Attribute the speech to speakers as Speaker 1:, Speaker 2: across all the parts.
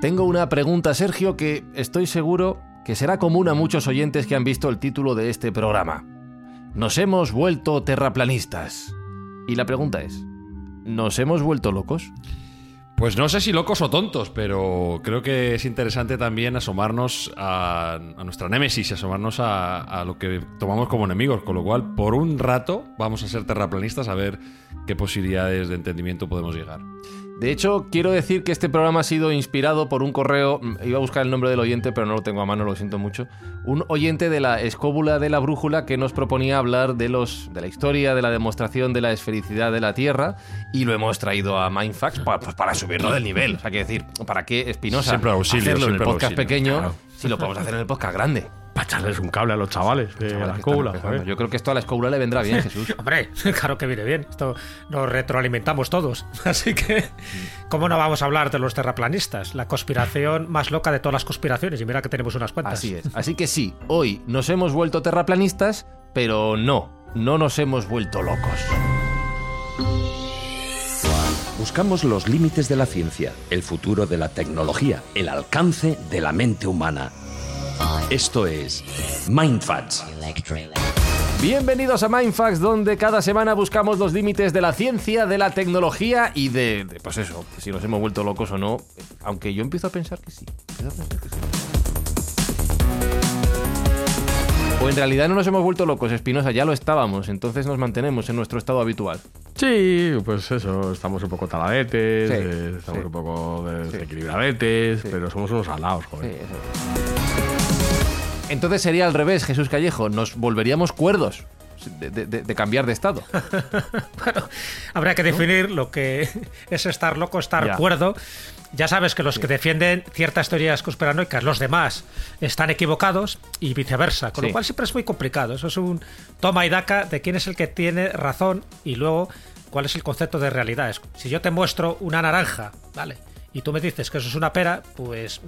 Speaker 1: Tengo una pregunta, Sergio, que estoy seguro que será común a muchos oyentes que han visto el título de este programa. Nos hemos vuelto terraplanistas. Y la pregunta es, ¿nos hemos vuelto locos?
Speaker 2: Pues no sé si locos o tontos, pero creo que es interesante también asomarnos a, nuestra némesis y asomarnos a, a, lo que tomamos como enemigos. Con lo cual, por un rato, vamos a ser terraplanistas a ver qué posibilidades de entendimiento podemos llegar.
Speaker 1: De hecho, quiero decir que este programa ha sido inspirado por un correo, mm, iba a buscar el nombre del oyente, pero no lo tengo a mano, lo siento mucho, un oyente de la escóbula de la brújula que nos proponía hablar de, los, de la historia, de la demostración de la esfericidad de la Tierra, y lo hemos traído a Mindfax para, pues para subirlo del nivel. O sea, que decir, ¿para qué Espinosa hacerlo en el podcast auxilio. pequeño claro. si lo podemos hacer en el podcast grande?
Speaker 3: Para echarles un cable a los chavales de la escóbula.
Speaker 1: Yo creo que esto a la escóbula le vendrá bien, Jesús.
Speaker 4: Hombre, claro que viene bien. Esto nos retroalimentamos todos. Así que, ¿cómo no vamos a hablar de los terraplanistas? La conspiración más loca de todas las conspiraciones. Y mira que tenemos unas cuantas.
Speaker 1: Así es. Así que sí, hoy nos hemos vuelto terraplanistas, pero no, no nos hemos vuelto locos.
Speaker 5: Buscamos los límites de la ciencia, el futuro de la tecnología, el alcance de la mente humana. Esto es Mindfacts.
Speaker 1: Bienvenidos a Mindfacts, donde cada semana buscamos los límites de la ciencia, de la tecnología y de, de, pues eso, si nos hemos vuelto locos o no. Aunque yo empiezo a pensar que sí. O en realidad no nos hemos vuelto locos, Espinosa, ya lo estábamos, entonces nos mantenemos en nuestro estado habitual.
Speaker 3: Sí, pues eso, estamos un poco taladetes, sí, eh, estamos sí. un poco desequilibradetes, sí. pero somos unos alados, joder.
Speaker 1: Entonces sería al revés, Jesús Callejo, nos volveríamos cuerdos. De, de, de, cambiar de estado.
Speaker 4: bueno, habría que definir lo que es estar loco, estar ya. cuerdo. Ya sabes que los sí. que defienden ciertas teorías conspiranoicas, los demás están equivocados y viceversa, con sí. lo cual siempre es muy complicado. Eso es un toma y daca de quién es el que tiene razón y luego cuál es el concepto de realidad. Si yo te muestro una naranja, ¿vale? Y tú me dices que eso es una pera, pues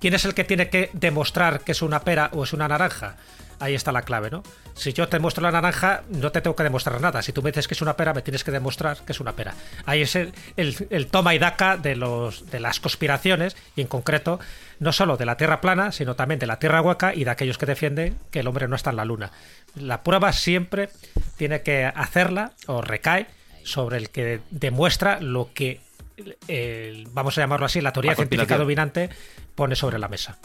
Speaker 4: ¿quién es el que tiene que demostrar que es una pera o es una naranja? Ahí está la clave, ¿no? Si yo te muestro la naranja, no te tengo que demostrar nada. Si tú me dices que es una pera, me tienes que demostrar que es una pera. Ahí es el, toma y daca de, de las conspiraciones, y en concreto, no solo de la Tierra plana, sino también de la Tierra hueca y de aquellos que defienden que el hombre no está en la Luna. La prueba siempre tiene que hacerla, o recae, sobre el que demuestra lo que, vamos a llamarlo así, la teoría la científica dominante pone sobre la mesa.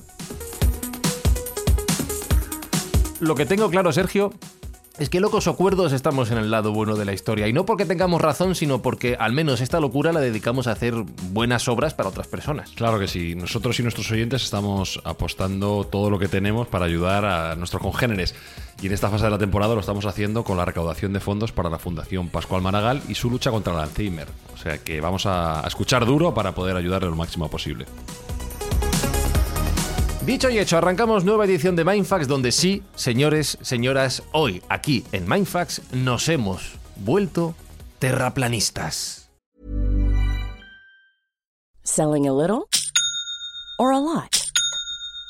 Speaker 1: Lo que tengo claro, Sergio, es que locos o cuerdos estamos en el lado bueno de la historia. Y no porque tengamos razón, sino porque al menos esta locura la dedicamos a hacer buenas obras para otras personas.
Speaker 2: Claro que sí. Nosotros y nuestros oyentes estamos apostando todo lo que tenemos para ayudar a nuestros congéneres. Y en esta fase de la temporada lo estamos haciendo con la recaudación de fondos para la Fundación Pascual Maragall y su lucha contra el Alzheimer. O sea que vamos a escuchar duro para poder ayudarle lo máximo posible.
Speaker 1: Dicho y hecho, arrancamos nueva edición de Mindfax donde sí, señores, señoras, hoy aquí en Mindfax nos hemos vuelto terraplanistas.
Speaker 6: Selling a little or a lot?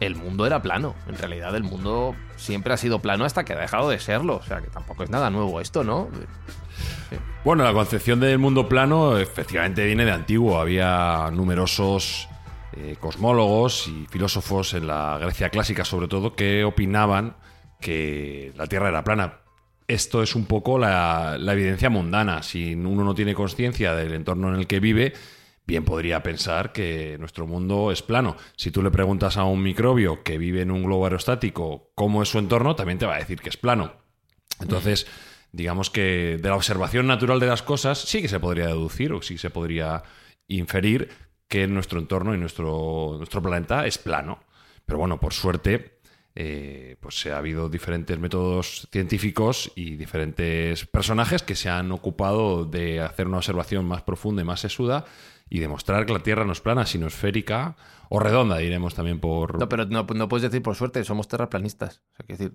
Speaker 1: el mundo era plano. En realidad el mundo siempre ha sido plano hasta que ha dejado de serlo. O sea que tampoco es nada nuevo esto, ¿no?
Speaker 2: Bueno, la concepción del mundo plano efectivamente viene de antiguo. Había numerosos eh, cosmólogos y filósofos en la Grecia clásica, sobre todo, que opinaban que la Tierra era plana. Esto es un poco la, la evidencia mundana. Si uno no tiene conciencia del entorno en el que vive, bien podría pensar que nuestro mundo es plano. Si tú le preguntas a un microbio que vive en un globo aerostático cómo es su entorno, también te va a decir que es plano. Entonces, digamos que de la observación natural de las cosas sí que se podría deducir o sí se podría inferir que nuestro entorno y nuestro, nuestro planeta es plano. Pero bueno, por suerte, eh, pues ha habido diferentes métodos científicos y diferentes personajes que se han ocupado de hacer una observación más profunda y más sesuda y demostrar que la Tierra no es plana, sino esférica o redonda, diremos también por...
Speaker 1: No, pero no, puedes decir por suerte, somos terraplanistas. O sea, que decir,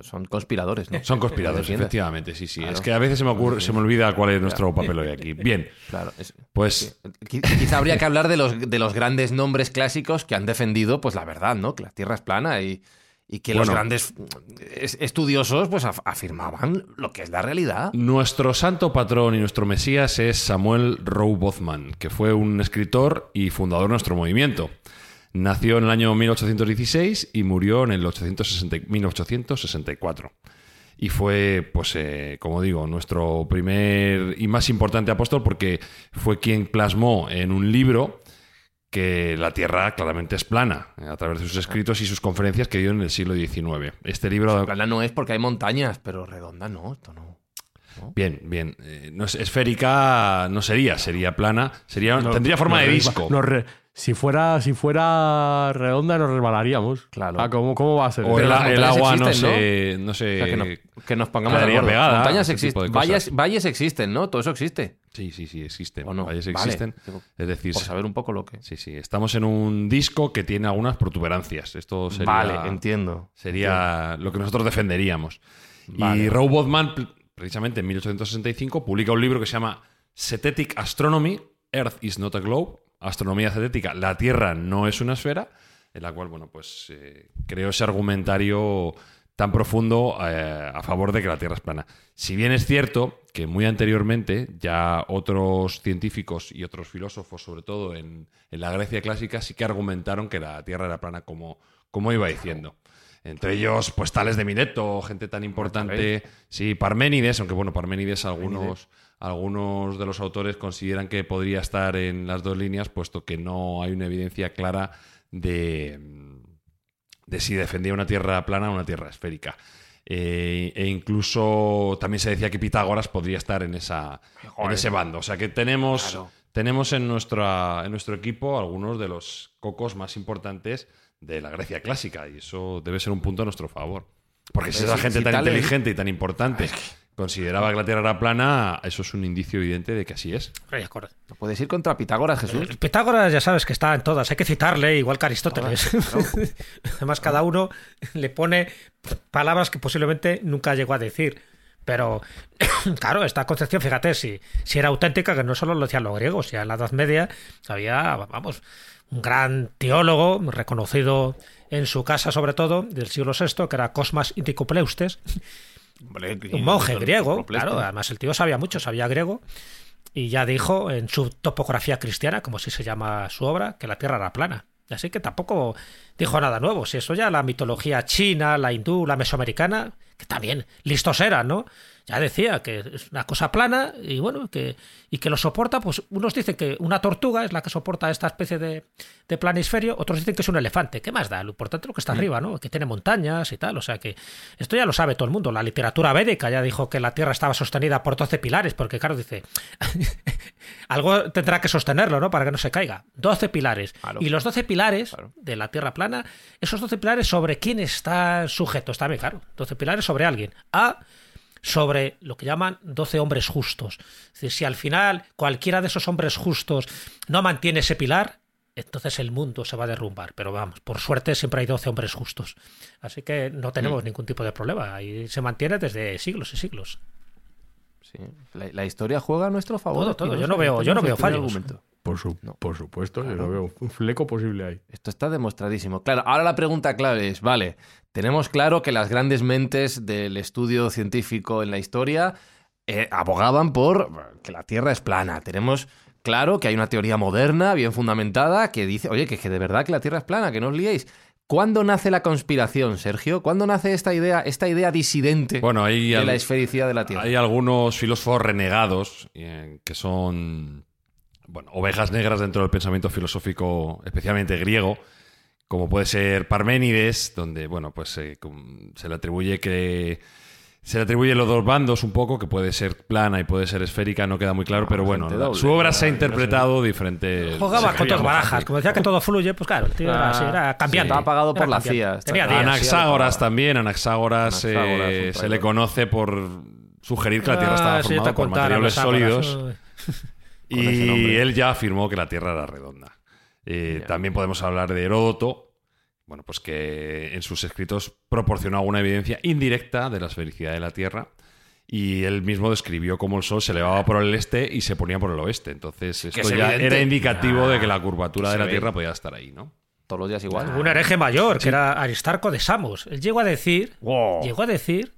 Speaker 1: son conspiradores, ¿no?
Speaker 2: Son conspiradores, efectivamente, sí, sí. Es que a veces se me ocurre, se me olvida cuál es nuestro papel hoy aquí. Bien.
Speaker 1: Claro.
Speaker 2: pues.
Speaker 1: Quizá habría que hablar de los, de los grandes nombres clásicos que han defendido, pues la verdad, ¿no? Que la Tierra es plana y, y que los grandes estudiosos, pues afirmaban lo que es la realidad.
Speaker 2: Nuestro santo patrón y nuestro mesías es Samuel Rowe Bothman, que fue un escritor y fundador de nuestro movimiento. Nació en el año 1816 y murió en el 1864. Y fue, pues, eh, como digo, nuestro primer y más importante apóstol porque fue quien plasmó en un libro que la Tierra claramente es plana, eh, a través de sus escritos y sus conferencias que dio en el siglo XIX. Este libro...
Speaker 1: Plana no es porque hay montañas, pero redonda no, esto no.
Speaker 2: Bien, bien. Eh, no esférica no sería, sería plana, sería, tendría forma de disco.
Speaker 3: Si fuera, si fuera redonda nos resbalaríamos. Claro. Ah, ¿cómo, ¿Cómo va a ser?
Speaker 2: O el, agua no se, no sé,
Speaker 1: que, nos pongamos de Pegada, Montañas existen. Valles, valles, existen, ¿no? Todo eso existe.
Speaker 2: Sí, sí, sí, existen. No? Valles existen. Es decir,
Speaker 1: por saber un poco lo que.
Speaker 2: Sí, sí. Estamos en un disco que tiene algunas protuberancias. Esto sería.
Speaker 1: Vale, entiendo.
Speaker 2: Sería lo que nosotros defenderíamos. Y Roe Bodman, precisamente en 1865, publica un libro que se llama Setetic Astronomy: Earth is not a Globe astronomía cetética, la Tierra no es una esfera, en la cual, bueno, pues eh, creo ese argumentario tan profundo eh, a favor de que la Tierra es plana. Si bien es cierto que muy anteriormente ya otros científicos y otros filósofos, sobre todo en, la Grecia clásica, sí que argumentaron que la Tierra era plana, como, como iba diciendo. Entre ellos, pues Tales de Mileto, gente tan importante. Sí, Parménides, aunque bueno, Parménides algunos algunos de los autores consideran que podría estar en las dos líneas, puesto que no hay una evidencia clara de, de si defendía una tierra plana o una tierra esférica. Eh, e incluso también se decía que Pitágoras podría estar en, esa, en ese bando. O sea que tenemos, tenemos en, nuestra, en nuestro equipo algunos de los cocos más importantes de la Grecia clásica y eso debe ser un punto a nuestro favor. Porque si esa gente tan inteligente y tan importante consideraba que la Tierra era plana, eso es un indicio evidente de que así es.
Speaker 1: No puedes ir contra Pitágoras, Jesús.
Speaker 4: Eh, Pitágoras ya sabes que está en todas, hay que citarle, igual que Aristóteles. Además, cada uno le pone palabras que posiblemente nunca llegó a decir. Pero, claro, esta concepción, fíjate, si, si era auténtica, que no solo lo decían los griegos, ya en la Edad Media había, vamos, un gran teólogo reconocido en su casa, sobre todo, del siglo VI, que era Cosmas Inticopleustes, un monje griego, claro, además el tío sabía mucho, sabía griego, y ya dijo en su topografía cristiana, como si se llama su obra, que la Tierra era plana. Así que tampoco dijo nada nuevo. Si eso ya la mitología china, la hindú, la mesoamericana, que también listos eran, ¿no? Ya decía que es una cosa plana y bueno, que, y que lo soporta, pues unos dicen que una tortuga es la que soporta esta especie de, de planisferio, otros dicen que es un elefante. ¿Qué más da? Lo importante es lo que está mm. arriba, ¿no? Que tiene montañas y tal. O sea que esto ya lo sabe todo el mundo. La literatura védica ya dijo que la Tierra estaba sostenida por 12 pilares, porque claro, dice, algo tendrá que sostenerlo, ¿no? Para que no se caiga. 12 pilares. Y los 12 pilares de la Tierra plana, esos 12 pilares sobre quién están sujetos también, claro. 12 pilares sobre alguien. A sobre lo que llaman 12 hombres justos. Es decir, si al final cualquiera de esos hombres justos no mantiene ese pilar, entonces el mundo se va a derrumbar. Pero vamos, por suerte siempre hay 12 hombres justos. Así que no tenemos mm. ningún tipo de problema. Ahí se mantiene desde siglos y siglos.
Speaker 1: Sí. La, historia juega a nuestro favor.
Speaker 4: Todo, todo. Yo no veo, yo no veo fallos.
Speaker 3: Por, su- por supuesto, yo no veo un fleco posible ahí.
Speaker 1: Esto está demostradísimo. Claro, ahora la pregunta clave es, vale, tenemos claro que las grandes mentes del estudio científico en la historia eh, abogaban por que la Tierra es plana. Tenemos claro que hay una teoría moderna, bien fundamentada, que dice, oye, que, que de verdad que la Tierra es plana, que no os liéis. ¿Cuándo nace la conspiración, Sergio? ¿Cuándo nace esta idea, esta idea disidente
Speaker 2: Bueno, hay,
Speaker 1: de la esfericidad de la Tierra?
Speaker 2: hay algunos filósofos renegados eh, que son bueno, ovejas negras dentro del pensamiento filosófico, especialmente griego, como puede ser Parménides, donde bueno, pues eh, se le atribuye que se le atribuye los dos bandos un poco, que puede ser plana y puede ser esférica, no queda muy claro, pero bueno,
Speaker 1: doble,
Speaker 2: su obra se ha
Speaker 1: no sé.
Speaker 2: interpretado diferente.
Speaker 4: Jugaba con dos barajas. Como decía que todo fluye, pues claro, el tío era,
Speaker 1: Ah,
Speaker 4: así, era cambiante.
Speaker 1: Estaba pagado
Speaker 4: Era
Speaker 1: por la. CIA.
Speaker 4: Tenía
Speaker 1: Está-
Speaker 4: días.
Speaker 2: Anaxágoras también, Anaxágoras, eh, se le conoce por sugerir que la Tierra
Speaker 4: Ah,
Speaker 2: estaba
Speaker 4: sí, te
Speaker 2: formada por materiales sólidos. Y él ya afirmó que la Tierra era redonda. Eh, También podemos hablar de Heródoto, bueno, pues que en sus escritos proporcionó alguna evidencia indirecta de la esfericidad de la Tierra. Y él mismo describió cómo el Sol se elevaba por el este y se ponía por el oeste. Entonces, esto
Speaker 1: es
Speaker 2: ya
Speaker 1: evidente.
Speaker 2: era indicativo de que la curvatura de la
Speaker 1: ve.
Speaker 2: Tierra podía estar ahí, ¿no?
Speaker 1: Todos los días igual.
Speaker 4: Un hereje mayor, que era Aristarco de Samos. Él llegó a decir,
Speaker 1: Wow.
Speaker 4: llegó a decir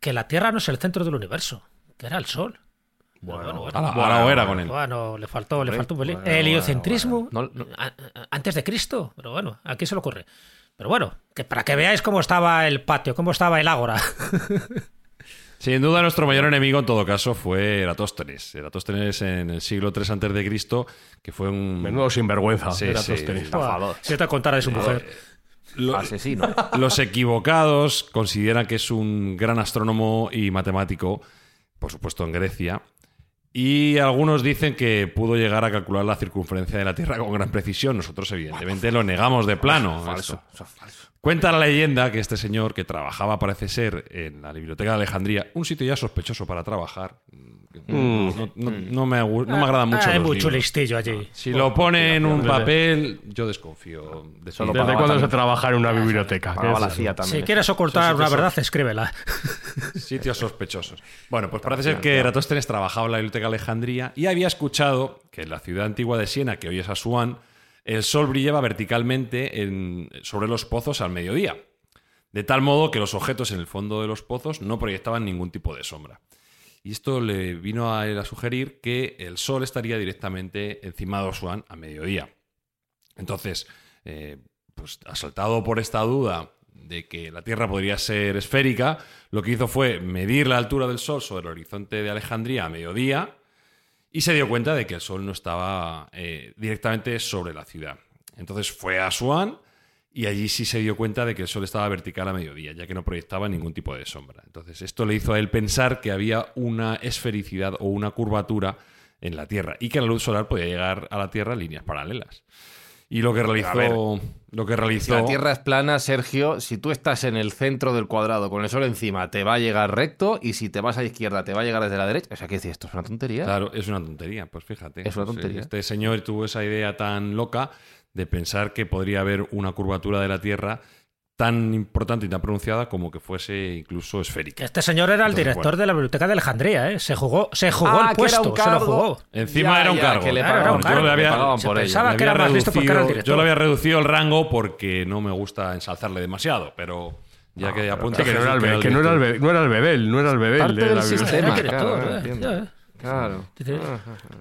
Speaker 4: que la Tierra no es el centro del universo, que era el Sol. Bueno,
Speaker 2: A la, a la hoguera con él.
Speaker 4: Bueno, le faltó, le faltó un pelín. El heliocentrismo
Speaker 1: bueno. No,
Speaker 4: antes de Cristo, pero bueno, ¿a quién se le ocurre? Pero bueno, que para que veáis cómo estaba el patio, cómo estaba el ágora.
Speaker 2: Sin duda, nuestro mayor enemigo en todo caso fue Eratóstenes. Eratóstenes en el siglo III antes de Cristo, que fue un
Speaker 3: Menudo sinvergüenza.
Speaker 2: Sí,
Speaker 3: era
Speaker 2: sí.
Speaker 1: Estafador.
Speaker 4: Si te contara de su mujer.
Speaker 2: Lo-
Speaker 1: Asesino.
Speaker 2: Los equivocados consideran que es un gran astrónomo y matemático, por supuesto en Grecia, y algunos dicen que pudo llegar a calcular la circunferencia de la Tierra con gran precisión. Nosotros, evidentemente, lo negamos de plano.
Speaker 1: Falso.
Speaker 2: esto.
Speaker 1: Eso es falso.
Speaker 2: Cuenta la leyenda que este señor, que trabajaba, parece ser, en la Biblioteca de Alejandría, un sitio ya sospechoso para trabajar. No, no- no me, agu- no me agradan mucho.
Speaker 4: Hay
Speaker 2: los
Speaker 4: mucho
Speaker 2: libros.
Speaker 4: listillo allí.
Speaker 2: Si lo pone en un papel, yo desconfío. de
Speaker 3: ¿Desde cuándo se trabaja en una biblioteca? ¿Qué
Speaker 1: Pagaba
Speaker 3: es
Speaker 1: la? CIA también.
Speaker 4: Si quieres ocultar una verdad, escríbela.
Speaker 2: Sitios sospechosos. Bueno, pues parece ser que Eratóstenes trabajaba en la Biblioteca de Alejandría y había escuchado que en la ciudad antigua de Siena, que hoy es Asuán, el sol brillaba verticalmente en- sobre los pozos al mediodía. De tal modo que los objetos en el fondo de los pozos no proyectaban ningún tipo de sombra. Y esto le vino a él a sugerir que el sol estaría directamente encima de Asuán a mediodía. Entonces, eh, pues asaltado por esta duda de que la Tierra podría ser esférica, lo que hizo fue medir la altura del Sol sobre el horizonte de Alejandría a mediodía y se dio cuenta de que el Sol no estaba eh, directamente sobre la ciudad. Entonces fue a Asuán y allí sí se dio cuenta de que el Sol estaba vertical a mediodía, ya que no proyectaba ningún tipo de sombra. Entonces esto le hizo a él pensar que había una esfericidad o una curvatura en la Tierra y que la luz solar podía llegar a la Tierra en líneas paralelas. Y lo que realizó, lo que
Speaker 1: Si
Speaker 2: realizó
Speaker 1: la Tierra es plana, Sergio, si tú estás en el centro del cuadrado con el sol encima, te va a llegar recto y si te vas a la izquierda, te va a llegar desde la derecha. O sea, que esto es una tontería.
Speaker 2: Claro, es una tontería, pues fíjate.
Speaker 1: Es una tontería.
Speaker 2: Este señor tuvo esa idea tan loca de pensar que podría haber una curvatura de la Tierra tan importante y tan pronunciada como que fuese incluso esférica.
Speaker 4: Este señor era el
Speaker 2: Entonces,
Speaker 4: director
Speaker 2: bueno.
Speaker 4: de la biblioteca de Alejandría, ¿eh? Se jugó, se jugó
Speaker 1: Ah,
Speaker 4: el puesto, se lo jugó.
Speaker 2: Encima
Speaker 1: Ya,
Speaker 2: era un
Speaker 1: ya,
Speaker 2: cargo.
Speaker 1: que le pagaban,
Speaker 2: Yo le había-
Speaker 4: Se
Speaker 1: por
Speaker 4: pensaba que era más listo porque era el
Speaker 2: reducido-
Speaker 4: director.
Speaker 2: Yo le había reducido el rango porque no me gusta ensalzarle demasiado, pero ya que apunta
Speaker 3: que no era el, que no era el, be- no era el Bedel, no era el Bedel
Speaker 1: Parte
Speaker 3: de
Speaker 1: del
Speaker 3: la biblioteca.
Speaker 1: sistema, claro, Claro.
Speaker 4: Dice-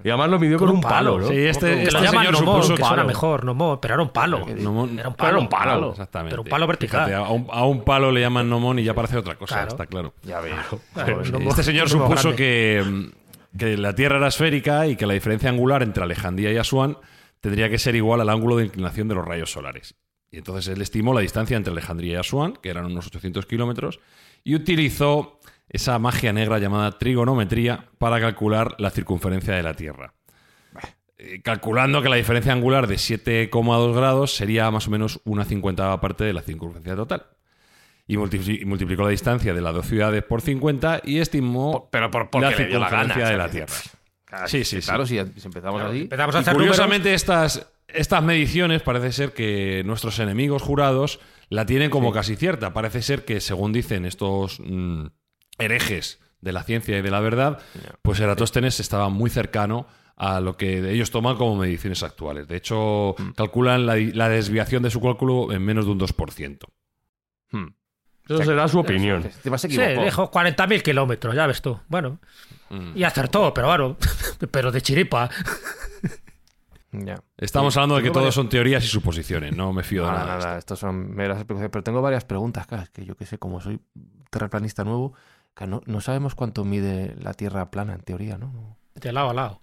Speaker 3: Y además lo midió con,
Speaker 4: Con
Speaker 3: un palo,
Speaker 4: palo.
Speaker 3: ¿no?
Speaker 2: Sí, este, este
Speaker 4: lo llaman
Speaker 2: señor supuso
Speaker 4: que suena mejor, nomón, pero era un palo. Era un
Speaker 3: Era
Speaker 4: palo.
Speaker 3: un palo.
Speaker 2: Exactamente.
Speaker 4: Pero un palo vertical.
Speaker 2: Fíjate, a, un, a un palo le llaman nomón y ya parece otra cosa,
Speaker 4: Claro.
Speaker 2: está claro.
Speaker 1: Ya veo.
Speaker 4: Claro,
Speaker 2: Este
Speaker 4: nomón-
Speaker 2: señor
Speaker 4: nomón
Speaker 2: supuso que, mm, que la Tierra era esférica y que la diferencia angular entre Alejandría y Asuán tendría que ser igual al ángulo de inclinación de los rayos solares. Y entonces él estimó la distancia entre Alejandría y Asuán, que eran unos 800 kilómetros, y utilizó esa magia negra llamada trigonometría para calcular la circunferencia de la Tierra. Eh, Calculando que la diferencia angular de 7,2 grados sería más o menos una cincuentava parte de la circunferencia total. Y multi- y multiplicó la distancia de las dos ciudades por 50 y estimó
Speaker 1: Pero por,
Speaker 2: la
Speaker 1: gana.
Speaker 2: circunferencia de la Tierra.
Speaker 1: Claro,
Speaker 2: Sí, sí, sí.
Speaker 1: Claro, si, si empezamos así.
Speaker 4: Empezamos a hacer
Speaker 2: curiosamente, estas, estas mediciones parece ser que nuestros enemigos jurados la tienen como casi cierta. Parece ser que, según dicen estos mm, herejes de la ciencia y de la verdad, pues Eratóstenes estaba muy cercano a lo que ellos toman como mediciones actuales. De hecho, calculan la, la desviación de su cálculo en menos de un 2%.
Speaker 1: Hmm.
Speaker 3: Eso será su opinión.
Speaker 1: Te vas a
Speaker 4: Sí, dijo 40.000 kilómetros, ya ves tú. Bueno,
Speaker 2: Mm.
Speaker 4: y acertó, pero bueno, pero de chiripa.
Speaker 1: Ya.
Speaker 2: Estamos hablando de que
Speaker 1: varias-
Speaker 2: son teorías y suposiciones, no me fío de
Speaker 1: Nada, estos son meras especulaciones. Pero tengo varias preguntas, claro, es que yo qué sé, como soy terraplanista nuevo, que no, no sabemos cuánto mide la Tierra plana, en teoría, ¿no?
Speaker 4: De lado a lado.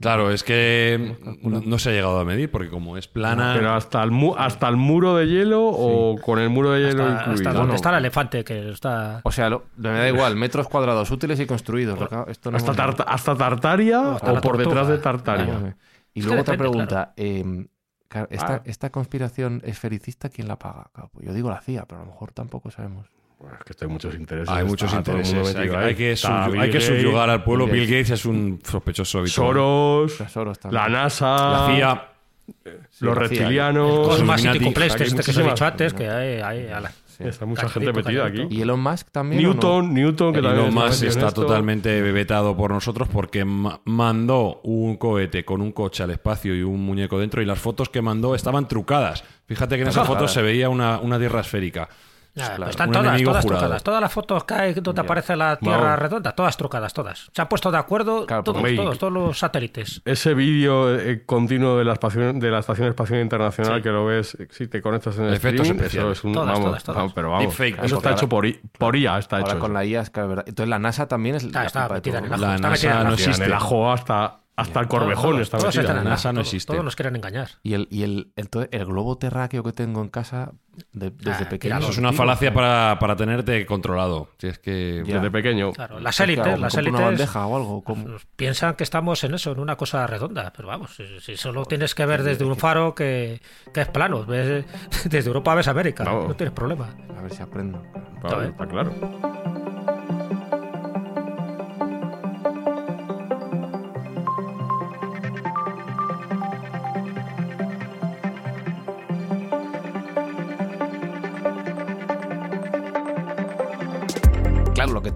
Speaker 2: Claro, es que no, no se ha llegado a medir porque como es plana...
Speaker 3: Pero hasta el, mu- hasta el muro de hielo o con el muro de hielo
Speaker 4: Hasta,
Speaker 3: incluido.
Speaker 4: hasta
Speaker 3: ¿no?
Speaker 4: donde está el elefante, que está...
Speaker 1: O sea, lo- me da igual, metros cuadrados útiles y construidos. Esto no
Speaker 3: Hasta, hasta Tartaria
Speaker 4: Hasta
Speaker 3: o por detrás de Tartaria.
Speaker 1: Vale. Y
Speaker 4: Es
Speaker 1: luego otra pregunta. eh, claro, esta,
Speaker 3: Ah.
Speaker 1: esta conspiración esfericista, ¿quién la paga? Pues yo digo la CIA, pero a lo mejor tampoco sabemos.
Speaker 3: Bueno, es que hay muchos intereses.
Speaker 2: Hay muchos
Speaker 3: está todo el mundo
Speaker 2: intereses. Hay, hay que,
Speaker 3: Está
Speaker 2: hay que subyugar al pueblo.
Speaker 1: Bill
Speaker 2: Bill
Speaker 1: Gates.
Speaker 2: Es un sospechoso habitual.
Speaker 3: Soros,
Speaker 1: Tesoros también.
Speaker 3: la NASA,
Speaker 2: La CIA.
Speaker 3: los
Speaker 1: la CIA.
Speaker 3: reptilianos. Aquí hay
Speaker 4: este que os he dicho antes, que hay... hay a la-
Speaker 3: Está mucha gente metida aquí.
Speaker 1: ¿Y Elon Musk también? o no?
Speaker 3: Newton, Newton, que también
Speaker 2: Elon
Speaker 3: está
Speaker 2: Musk está
Speaker 3: esto.
Speaker 2: totalmente vetado por nosotros porque ma- mandó un cohete con un coche al espacio y un muñeco dentro y las fotos que mandó estaban trucadas. Fíjate que en esas fotos se veía una, una tierra esférica.
Speaker 4: Nada,
Speaker 1: claro,
Speaker 4: pues están todas, todas
Speaker 2: jurado.
Speaker 4: trucadas. Todas las fotos que hay donde aparece la Tierra redonda, todas trucadas, todas. Se han puesto de acuerdo
Speaker 1: Claro,
Speaker 4: todos, todos, todos los satélites.
Speaker 3: Ese vídeo eh, continuo de la, espacio- de la Estación Espacial Internacional que lo ves si te conectas en el
Speaker 2: Efectos
Speaker 3: streaming,
Speaker 2: especiales.
Speaker 3: eso es un
Speaker 4: Todas,
Speaker 3: vamos,
Speaker 4: todas, todas.
Speaker 3: vamos, pero vamos,
Speaker 2: Deepfake,
Speaker 3: eso está
Speaker 1: ahora-
Speaker 3: hecho por, I- por IA, está
Speaker 1: Ahora
Speaker 3: hecho.
Speaker 1: con
Speaker 3: eso.
Speaker 1: la IA, es que es verdad. Entonces la NASA también es
Speaker 4: Está,
Speaker 1: la
Speaker 4: está metida en el ajo.
Speaker 2: La
Speaker 4: está
Speaker 2: NASA
Speaker 4: metida en el
Speaker 2: no.
Speaker 3: Mira, en
Speaker 2: existe.
Speaker 3: el ajo hasta, hasta el corvejón
Speaker 4: Todos,
Speaker 3: está
Speaker 4: todos
Speaker 3: metido.
Speaker 2: La NASA no
Speaker 4: todos-
Speaker 2: existe.
Speaker 4: Todos nos quieren engañar.
Speaker 1: Y el, y el, el, el globo terráqueo que tengo en casa de- desde
Speaker 4: Ah,
Speaker 1: pequeño.
Speaker 2: Eso es una falacia para, para tenerte controlado. Si es que...
Speaker 1: Ya.
Speaker 3: Desde pequeño.
Speaker 4: Claro, las élites,
Speaker 1: ¿Me
Speaker 4: las
Speaker 1: compro una
Speaker 4: élites
Speaker 1: bandeja o algo? ¿Cómo?
Speaker 4: piensan que estamos en eso, en una cosa redonda. Pero vamos, si, si solo tienes que ver desde un faro que, que es plano, ves, desde Europa ves América,
Speaker 3: Vamos.
Speaker 4: no tienes problema.
Speaker 1: A ver si aprendo.
Speaker 3: Está claro.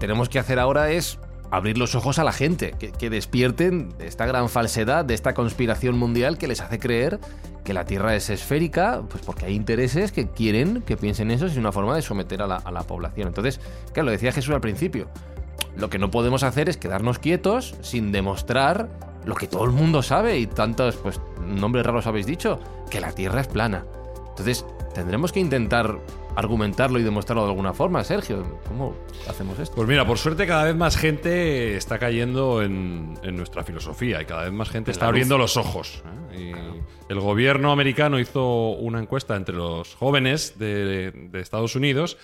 Speaker 1: Tenemos que hacer ahora es abrir los ojos a la gente, que, despierten de esta gran falsedad, de esta conspiración mundial que les hace creer que la Tierra es esférica, pues porque hay intereses que quieren que piensen eso, es una forma de someter a la, a la población. Entonces, claro, lo decía Jesús al principio, lo que no podemos hacer es quedarnos quietos sin demostrar lo que todo el mundo sabe y tantos pues, nombres raros habéis dicho, que la Tierra es plana. Entonces, tendremos que intentar argumentarlo y demostrarlo de alguna forma, Sergio. ¿Cómo hacemos esto?
Speaker 2: Pues mira, por suerte cada vez más gente está cayendo en, en nuestra filosofía y cada vez más gente está abriendo los ojos. ¿eh? Y el gobierno americano hizo una encuesta entre los jóvenes de, de Estados Unidos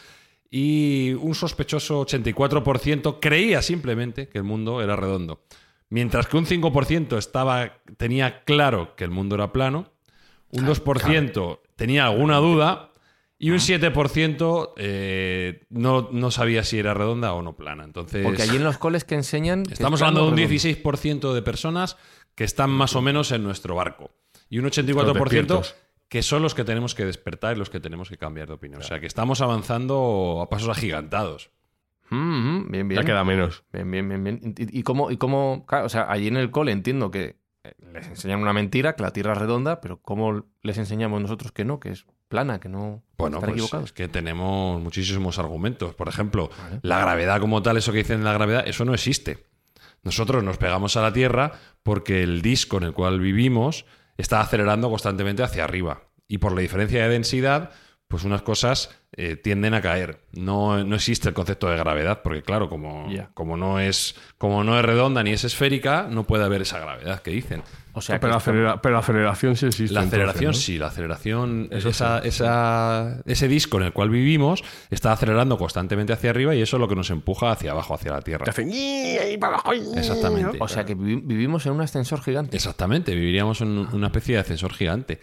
Speaker 2: y un sospechoso 84% creía simplemente que el mundo era redondo. Mientras que un 5% estaba, tenía claro que el mundo era plano, un 2% tenía alguna duda y un 7% eh, no, no sabía si era redonda o no plana. Entonces,
Speaker 1: Porque allí en los coles que enseñan... que
Speaker 2: estamos hablando de un
Speaker 1: redondo.
Speaker 2: 16% de personas que están más o menos en nuestro barco. Y un
Speaker 3: Los
Speaker 2: 84%
Speaker 3: despiertos.
Speaker 2: que son los que tenemos que despertar y los que tenemos que cambiar de opinión. O sea, que estamos avanzando a pasos agigantados.
Speaker 1: Mm, mm, bien, bien.
Speaker 3: Ya queda menos.
Speaker 1: Bien, bien, bien, bien. ¿Y, y cómo, y cómo, claro, o sea, allí en el cole entiendo que eh, les enseñan una mentira, que la Tierra es redonda, pero ¿cómo les enseñamos nosotros que no, que es plana, que no
Speaker 2: Bueno, pues
Speaker 1: equivocados?
Speaker 2: es que tenemos muchísimos argumentos. Por ejemplo, la gravedad como tal, eso que dicen de la gravedad, eso no existe. Nosotros nos pegamos a la Tierra porque el disco en el cual vivimos está acelerando constantemente hacia arriba. Y por la diferencia de densidad, pues unas cosas eh, tienden a caer. No, no existe el concepto de gravedad, porque claro, como, como, no es, como no es redonda ni es esférica, no puede haber esa gravedad que dicen.
Speaker 1: O sea,
Speaker 3: pero,
Speaker 1: que
Speaker 3: acelera- pero aceleración sí existe.
Speaker 2: La
Speaker 3: entonces,
Speaker 2: aceleración
Speaker 3: ¿no?
Speaker 2: sí, la aceleración,
Speaker 3: Eso
Speaker 2: esa,
Speaker 3: sí.
Speaker 2: esa- ese disco en el cual vivimos está acelerando constantemente hacia arriba y eso es lo que nos empuja hacia abajo, hacia la Tierra. Exactamente.
Speaker 1: o sea que vivi- vivimos en un ascensor gigante.
Speaker 2: Exactamente, viviríamos en un- una especie de ascensor gigante.